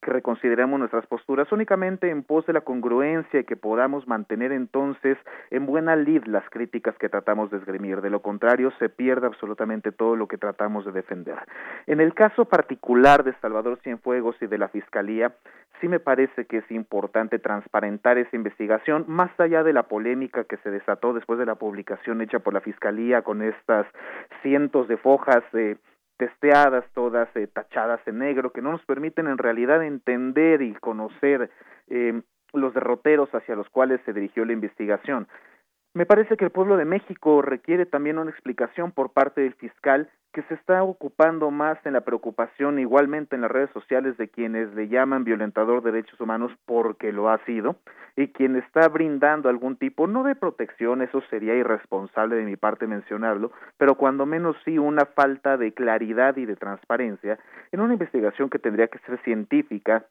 que reconsideremos nuestras posturas únicamente en pos de la congruencia y que podamos mantener entonces en buena lid las críticas que tratamos de esgrimir. De lo contrario, se pierde absolutamente todo lo que tratamos de defender. En el caso particular de Salvador Cienfuegos y de la Fiscalía, sí me parece que es importante transparentar esa investigación, más allá de la polémica que se desató después de la publicación hecha por la Fiscalía con estas cientos de fojas de testeadas, todas eh, tachadas en negro, que no nos permiten en realidad entender y conocer eh, los derroteros hacia los cuales se dirigió la investigación. Me parece que el pueblo de México requiere también una explicación por parte del fiscal que se está ocupando más en la preocupación igualmente en las redes sociales de quienes le llaman violentador de derechos humanos porque lo ha sido y quien está brindando algún tipo no de protección, eso sería irresponsable de mi parte mencionarlo, pero cuando menos sí una falta de claridad y de transparencia en una investigación que tendría que ser científica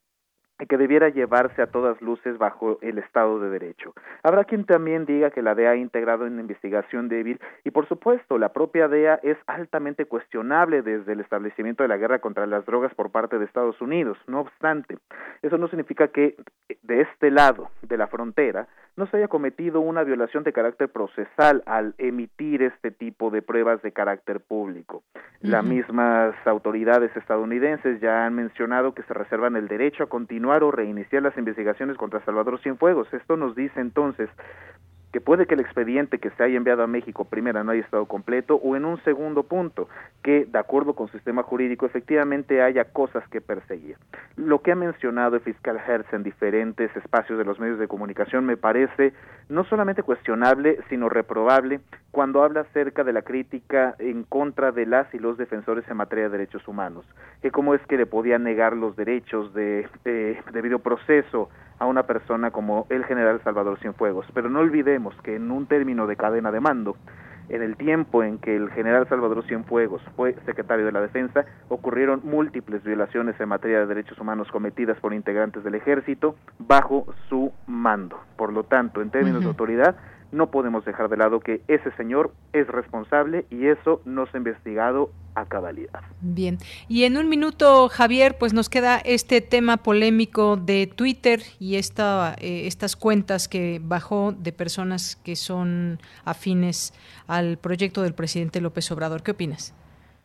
que debiera llevarse a todas luces bajo el Estado de Derecho. Habrá quien también diga que la DEA ha integrado en investigación débil y por supuesto la propia DEA es altamente cuestionable desde el establecimiento de la guerra contra las drogas por parte de Estados Unidos. No obstante, eso no significa que de este lado de la frontera no se haya cometido una violación de carácter procesal al emitir este tipo de pruebas de carácter público. Las mismas autoridades estadounidenses ya han mencionado que se reservan el derecho a continuar o reiniciar las investigaciones contra Salvador Cienfuegos. Esto nos dice entonces que puede que el expediente que se haya enviado a México primero no haya estado completo o en un segundo punto que de acuerdo con sistema jurídico efectivamente haya cosas que perseguir. Lo que ha mencionado el fiscal Hertz en diferentes espacios de los medios de comunicación me parece no solamente cuestionable sino reprobable cuando habla acerca de la crítica en contra de las y los defensores en materia de derechos humanos, que cómo es que le podía negar los derechos de, de debido proceso a una persona como el general Salvador Cienfuegos. Pero no olvidemos que en un término de cadena de mando, en el tiempo en que el general Salvador Cienfuegos fue secretario de la Defensa, ocurrieron múltiples violaciones en materia de derechos humanos cometidas por integrantes del ejército bajo su mando. Por lo tanto, en términos de autoridad, no podemos dejar de lado que ese señor es responsable y eso no se ha investigado a cabalidad. Bien, y en un minuto, Javier, pues nos queda este tema polémico de Twitter y esta, eh, estas cuentas que bajó de personas que son afines al proyecto del presidente López Obrador. ¿Qué opinas?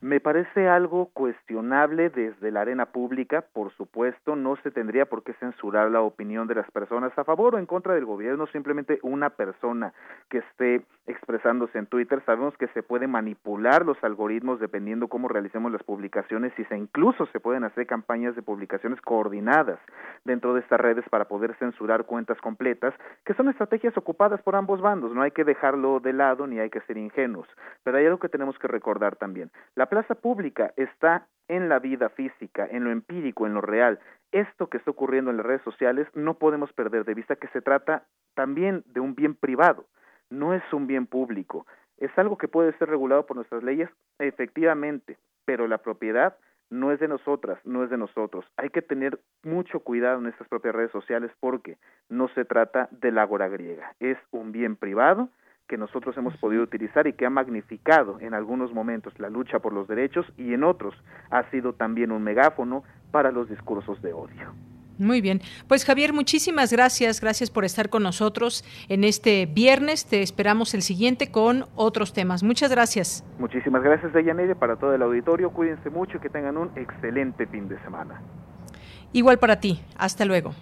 Me parece algo cuestionable desde la arena pública, por supuesto, no se tendría por qué censurar la opinión de las personas a favor o en contra del gobierno, simplemente una persona que esté expresándose en Twitter. Sabemos que se puede manipular los algoritmos dependiendo cómo realicemos las publicaciones y se incluso se pueden hacer campañas de publicaciones coordinadas dentro de estas redes para poder censurar cuentas completas, que son estrategias ocupadas por ambos bandos, no hay que dejarlo de lado ni hay que ser ingenuos. Pero hay algo que tenemos que recordar también. La plaza pública está en la vida física, en lo empírico, en lo real. Esto que está ocurriendo en las redes sociales no podemos perder de vista que se trata también de un bien privado, no es un bien público. Es algo que puede ser regulado por nuestras leyes, efectivamente, pero la propiedad no es de nosotras, no es de nosotros. Hay que tener mucho cuidado en estas propias redes sociales porque no se trata de la agora griega, es un bien privado que nosotros hemos podido utilizar y que ha magnificado en algunos momentos la lucha por los derechos y en otros ha sido también un megáfono para los discursos de odio. Muy bien. Pues Javier, muchísimas gracias. Gracias por estar con nosotros en este viernes. Te esperamos el siguiente con otros temas. Muchas gracias. Muchísimas gracias, Deyanire, para todo el auditorio. Cuídense mucho y que tengan un excelente fin de semana. Igual para ti. Hasta luego.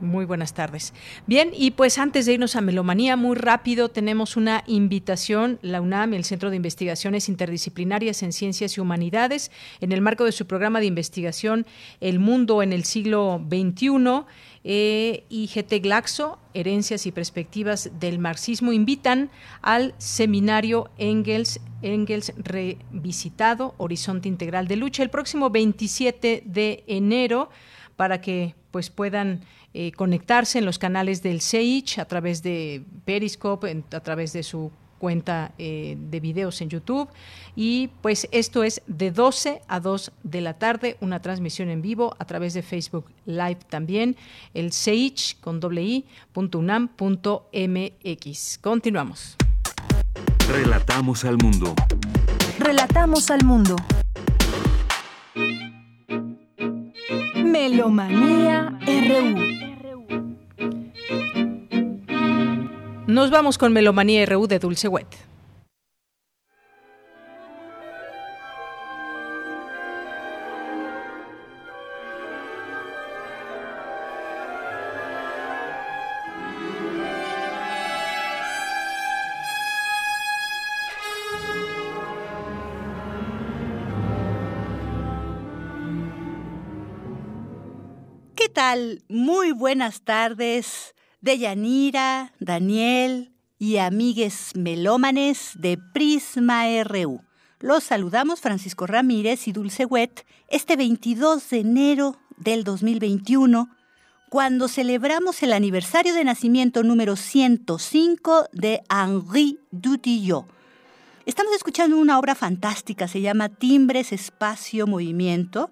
Muy buenas tardes. Bien, y pues antes de irnos a Melomanía, muy rápido tenemos una invitación, la UNAM, el Centro de Investigaciones Interdisciplinarias en Ciencias y Humanidades, en el marco de su programa de investigación El Mundo en el siglo XXI, eh, IGT Glaxo, Herencias y Perspectivas del Marxismo, invitan al seminario Engels, Engels Revisitado, Horizonte Integral de Lucha, el próximo 27 de enero, para que pues puedan eh, conectarse en los canales del CEICH a través de Periscope, a través de su cuenta eh, de videos en YouTube. Y pues esto es de 12 a 2 de la tarde, una transmisión en vivo a través de Facebook Live también, el CEICH con doble Continuamos. Relatamos al mundo. Relatamos al mundo. Melomanía RU. Nos vamos con Melomanía RU de Dulce Wet. ¿Qué tal? Muy buenas tardes. Deyanira, Daniel y amigues melómanes de Prisma RU. Los saludamos Francisco Ramírez y Dulce Wet este 22 de enero del 2021, cuando celebramos el aniversario de nacimiento número 105 de Henri Dutillot. Estamos escuchando una obra fantástica, se llama Timbres, Espacio, Movimiento,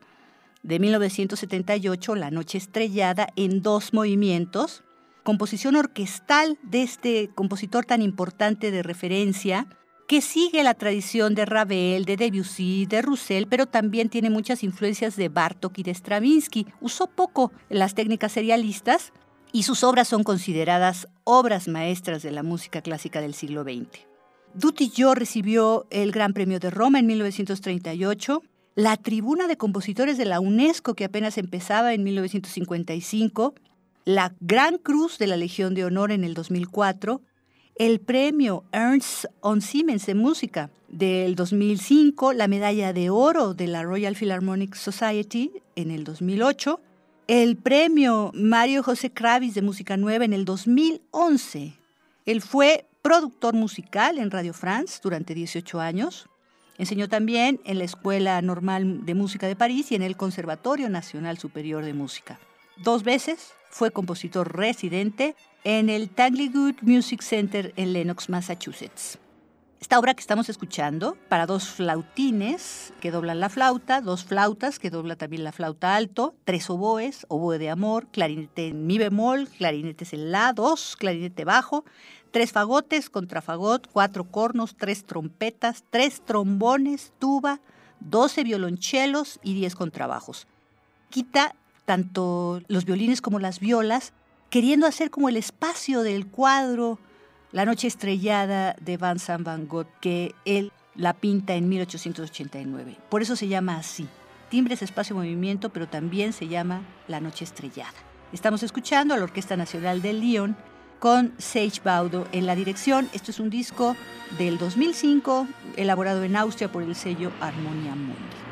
de 1978, La Noche Estrellada, en dos movimientos composición orquestal de este compositor tan importante de referencia, que sigue la tradición de Ravel, de Debussy, de Roussel, pero también tiene muchas influencias de Bartok y de Stravinsky. Usó poco las técnicas serialistas y sus obras son consideradas obras maestras de la música clásica del siglo XX. Dutillot recibió el Gran Premio de Roma en 1938, la Tribuna de Compositores de la UNESCO que apenas empezaba en 1955, la Gran Cruz de la Legión de Honor en el 2004, el premio Ernst on Siemens de Música del 2005, la medalla de oro de la Royal Philharmonic Society en el 2008, el premio Mario José Kravis de Música Nueva en el 2011. Él fue productor musical en Radio France durante 18 años. Enseñó también en la Escuela Normal de Música de París y en el Conservatorio Nacional Superior de Música. Dos veces fue compositor residente en el Tanglewood Music Center en Lenox, Massachusetts. Esta obra que estamos escuchando, para dos flautines que doblan la flauta, dos flautas que dobla también la flauta alto, tres oboes, oboe de amor, clarinete en mi bemol, clarinetes en la, dos, clarinete bajo, tres fagotes, contrafagot, cuatro cornos, tres trompetas, tres trombones, tuba, doce violonchelos y diez contrabajos. Quita tanto los violines como las violas, queriendo hacer como el espacio del cuadro La noche estrellada de Vincent Van Gogh, que él la pinta en 1889. Por eso se llama así. Timbres, espacio, movimiento, pero también se llama La Noche Estrellada. Estamos escuchando a la Orquesta Nacional de Lyon con Sage Baudo en la dirección. Esto es un disco del 2005, elaborado en Austria por el sello Harmonia Mundi.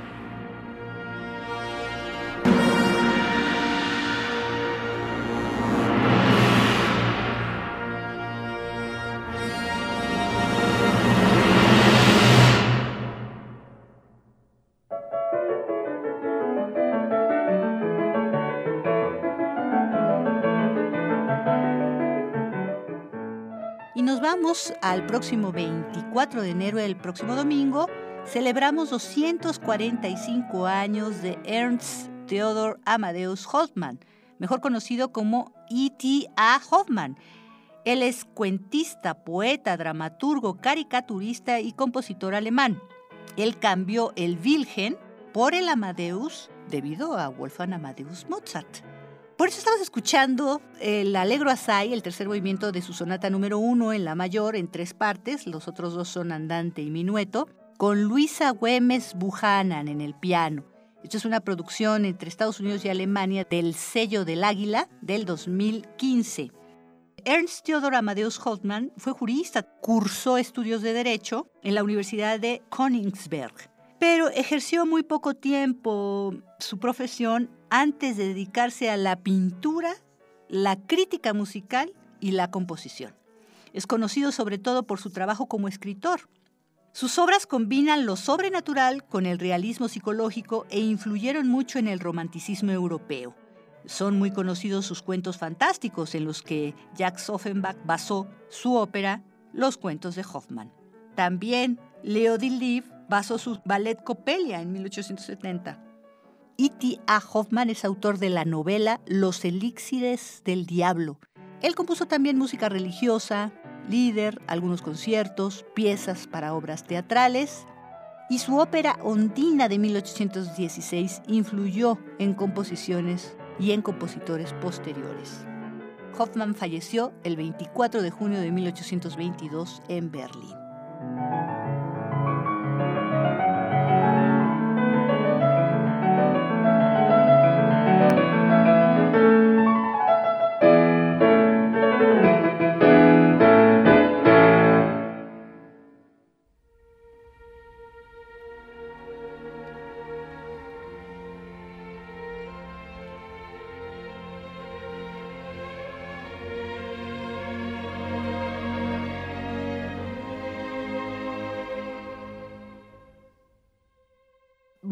Vamos al próximo 24 de enero, el próximo domingo, celebramos 245 años de Ernst Theodor Amadeus Hoffmann, mejor conocido como E.T. A. Hoffmann. Él es cuentista, poeta, dramaturgo, caricaturista y compositor alemán. Él cambió el Wilhelm por el Amadeus debido a Wolfgang Amadeus Mozart. Por eso estamos escuchando el Alegro Asai, el tercer movimiento de su sonata número uno en la mayor, en tres partes, los otros dos son andante y minueto, con Luisa Güemes Buchanan en el piano. Esto es una producción entre Estados Unidos y Alemania del sello del Águila del 2015. Ernst Theodor Amadeus Holtmann fue jurista, cursó estudios de Derecho en la Universidad de Königsberg, pero ejerció muy poco tiempo su profesión antes de dedicarse a la pintura, la crítica musical y la composición. Es conocido sobre todo por su trabajo como escritor. Sus obras combinan lo sobrenatural con el realismo psicológico e influyeron mucho en el romanticismo europeo. Son muy conocidos sus cuentos fantásticos en los que Jacques Offenbach basó su ópera Los cuentos de Hoffmann. También Leo Diliv basó su ballet Coppelia en 1870. E.T. A. Hoffman es autor de la novela Los elixires del diablo. Él compuso también música religiosa, líder, algunos conciertos, piezas para obras teatrales y su ópera Ondina de 1816 influyó en composiciones y en compositores posteriores. Hoffman falleció el 24 de junio de 1822 en Berlín.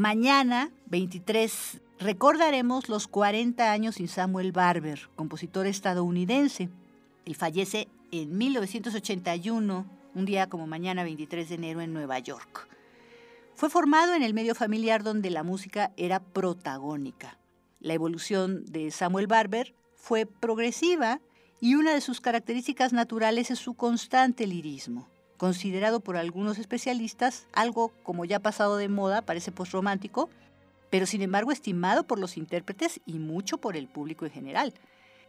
Mañana, 23, recordaremos los 40 años sin Samuel Barber, compositor estadounidense. Él fallece en 1981, un día como mañana 23 de enero en Nueva York. Fue formado en el medio familiar donde la música era protagónica. La evolución de Samuel Barber fue progresiva y una de sus características naturales es su constante lirismo considerado por algunos especialistas algo como ya pasado de moda, parece postromántico, pero sin embargo estimado por los intérpretes y mucho por el público en general.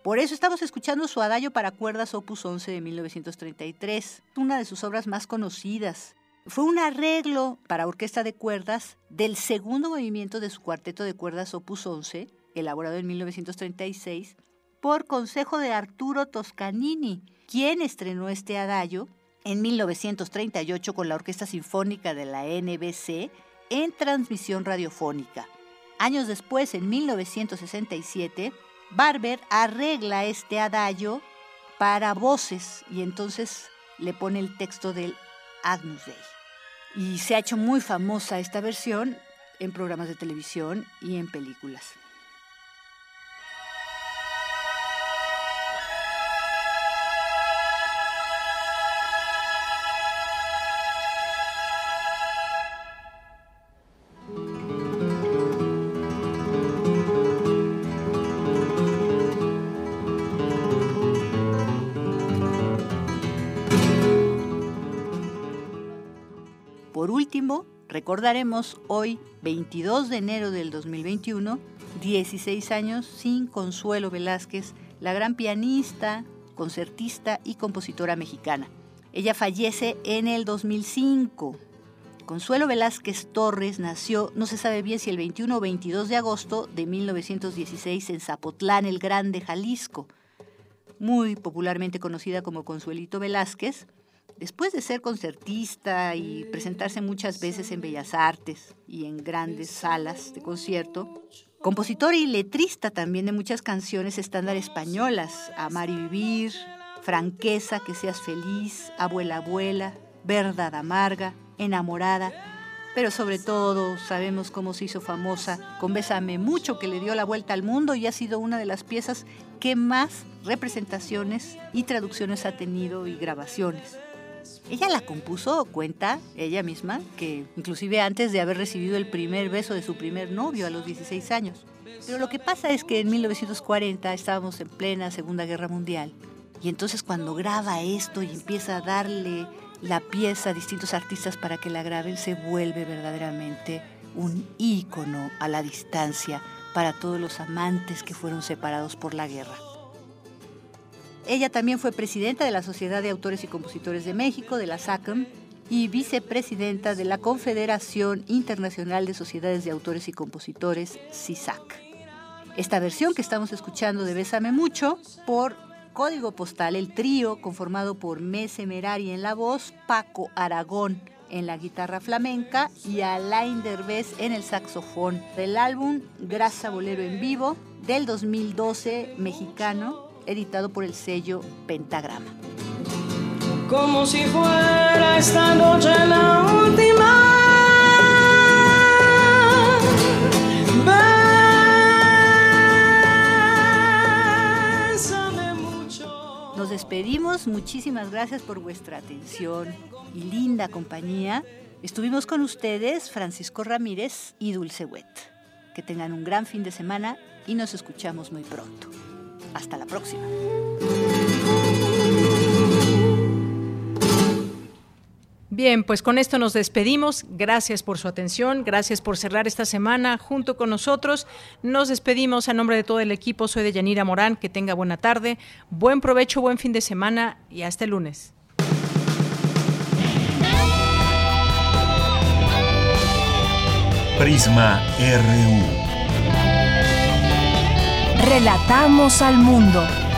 Por eso estamos escuchando su adagio para cuerdas opus 11 de 1933, una de sus obras más conocidas. Fue un arreglo para orquesta de cuerdas del segundo movimiento de su cuarteto de cuerdas opus 11, elaborado en 1936, por consejo de Arturo Toscanini, quien estrenó este adagio en 1938 con la Orquesta Sinfónica de la NBC en transmisión radiofónica. Años después, en 1967, Barber arregla este adagio para voces y entonces le pone el texto del Agnus Dei. Y se ha hecho muy famosa esta versión en programas de televisión y en películas. Recordaremos hoy, 22 de enero del 2021, 16 años sin Consuelo Velázquez, la gran pianista, concertista y compositora mexicana. Ella fallece en el 2005. Consuelo Velázquez Torres nació, no se sabe bien si el 21 o 22 de agosto de 1916 en Zapotlán el Grande, Jalisco. Muy popularmente conocida como Consuelito Velázquez, después de ser concertista y presentarse muchas veces en Bellas Artes y en grandes salas de concierto, compositor y letrista también de muchas canciones estándar españolas, Amar y Vivir, Franqueza, Que seas feliz, Abuela Abuela, Verdad Amarga, enamorada, pero sobre todo sabemos cómo se hizo famosa con Bésame Mucho, que le dio la vuelta al mundo y ha sido una de las piezas que más representaciones y traducciones ha tenido y grabaciones. Ella la compuso, cuenta ella misma, que inclusive antes de haber recibido el primer beso de su primer novio a los 16 años. Pero lo que pasa es que en 1940 estábamos en plena Segunda Guerra Mundial y entonces cuando graba esto y empieza a darle la pieza a distintos artistas para que la graben se vuelve verdaderamente un ícono a la distancia para todos los amantes que fueron separados por la guerra. Ella también fue presidenta de la Sociedad de Autores y Compositores de México, de la SACM, y vicepresidenta de la Confederación Internacional de Sociedades de Autores y Compositores, CISAC. Esta versión que estamos escuchando de Bésame Mucho por código postal, el trío conformado por Mese Merari en la voz, Paco Aragón en la guitarra flamenca y Alain Derbez en el saxofón del álbum Grasa Bolero en Vivo del 2012 mexicano, editado por el sello Pentagrama. Como si fuera esta noche la última despedimos. Muchísimas gracias por vuestra atención y linda compañía. Estuvimos con ustedes Francisco Ramírez y Dulce Wet. Que tengan un gran fin de semana y nos escuchamos muy pronto. Hasta la próxima. Bien, pues con esto nos despedimos. Gracias por su atención, gracias por cerrar esta semana junto con nosotros. Nos despedimos a nombre de todo el equipo. Soy de Yanira Morán. Que tenga buena tarde, buen provecho, buen fin de semana y hasta el lunes. Prisma RU. Relatamos al mundo.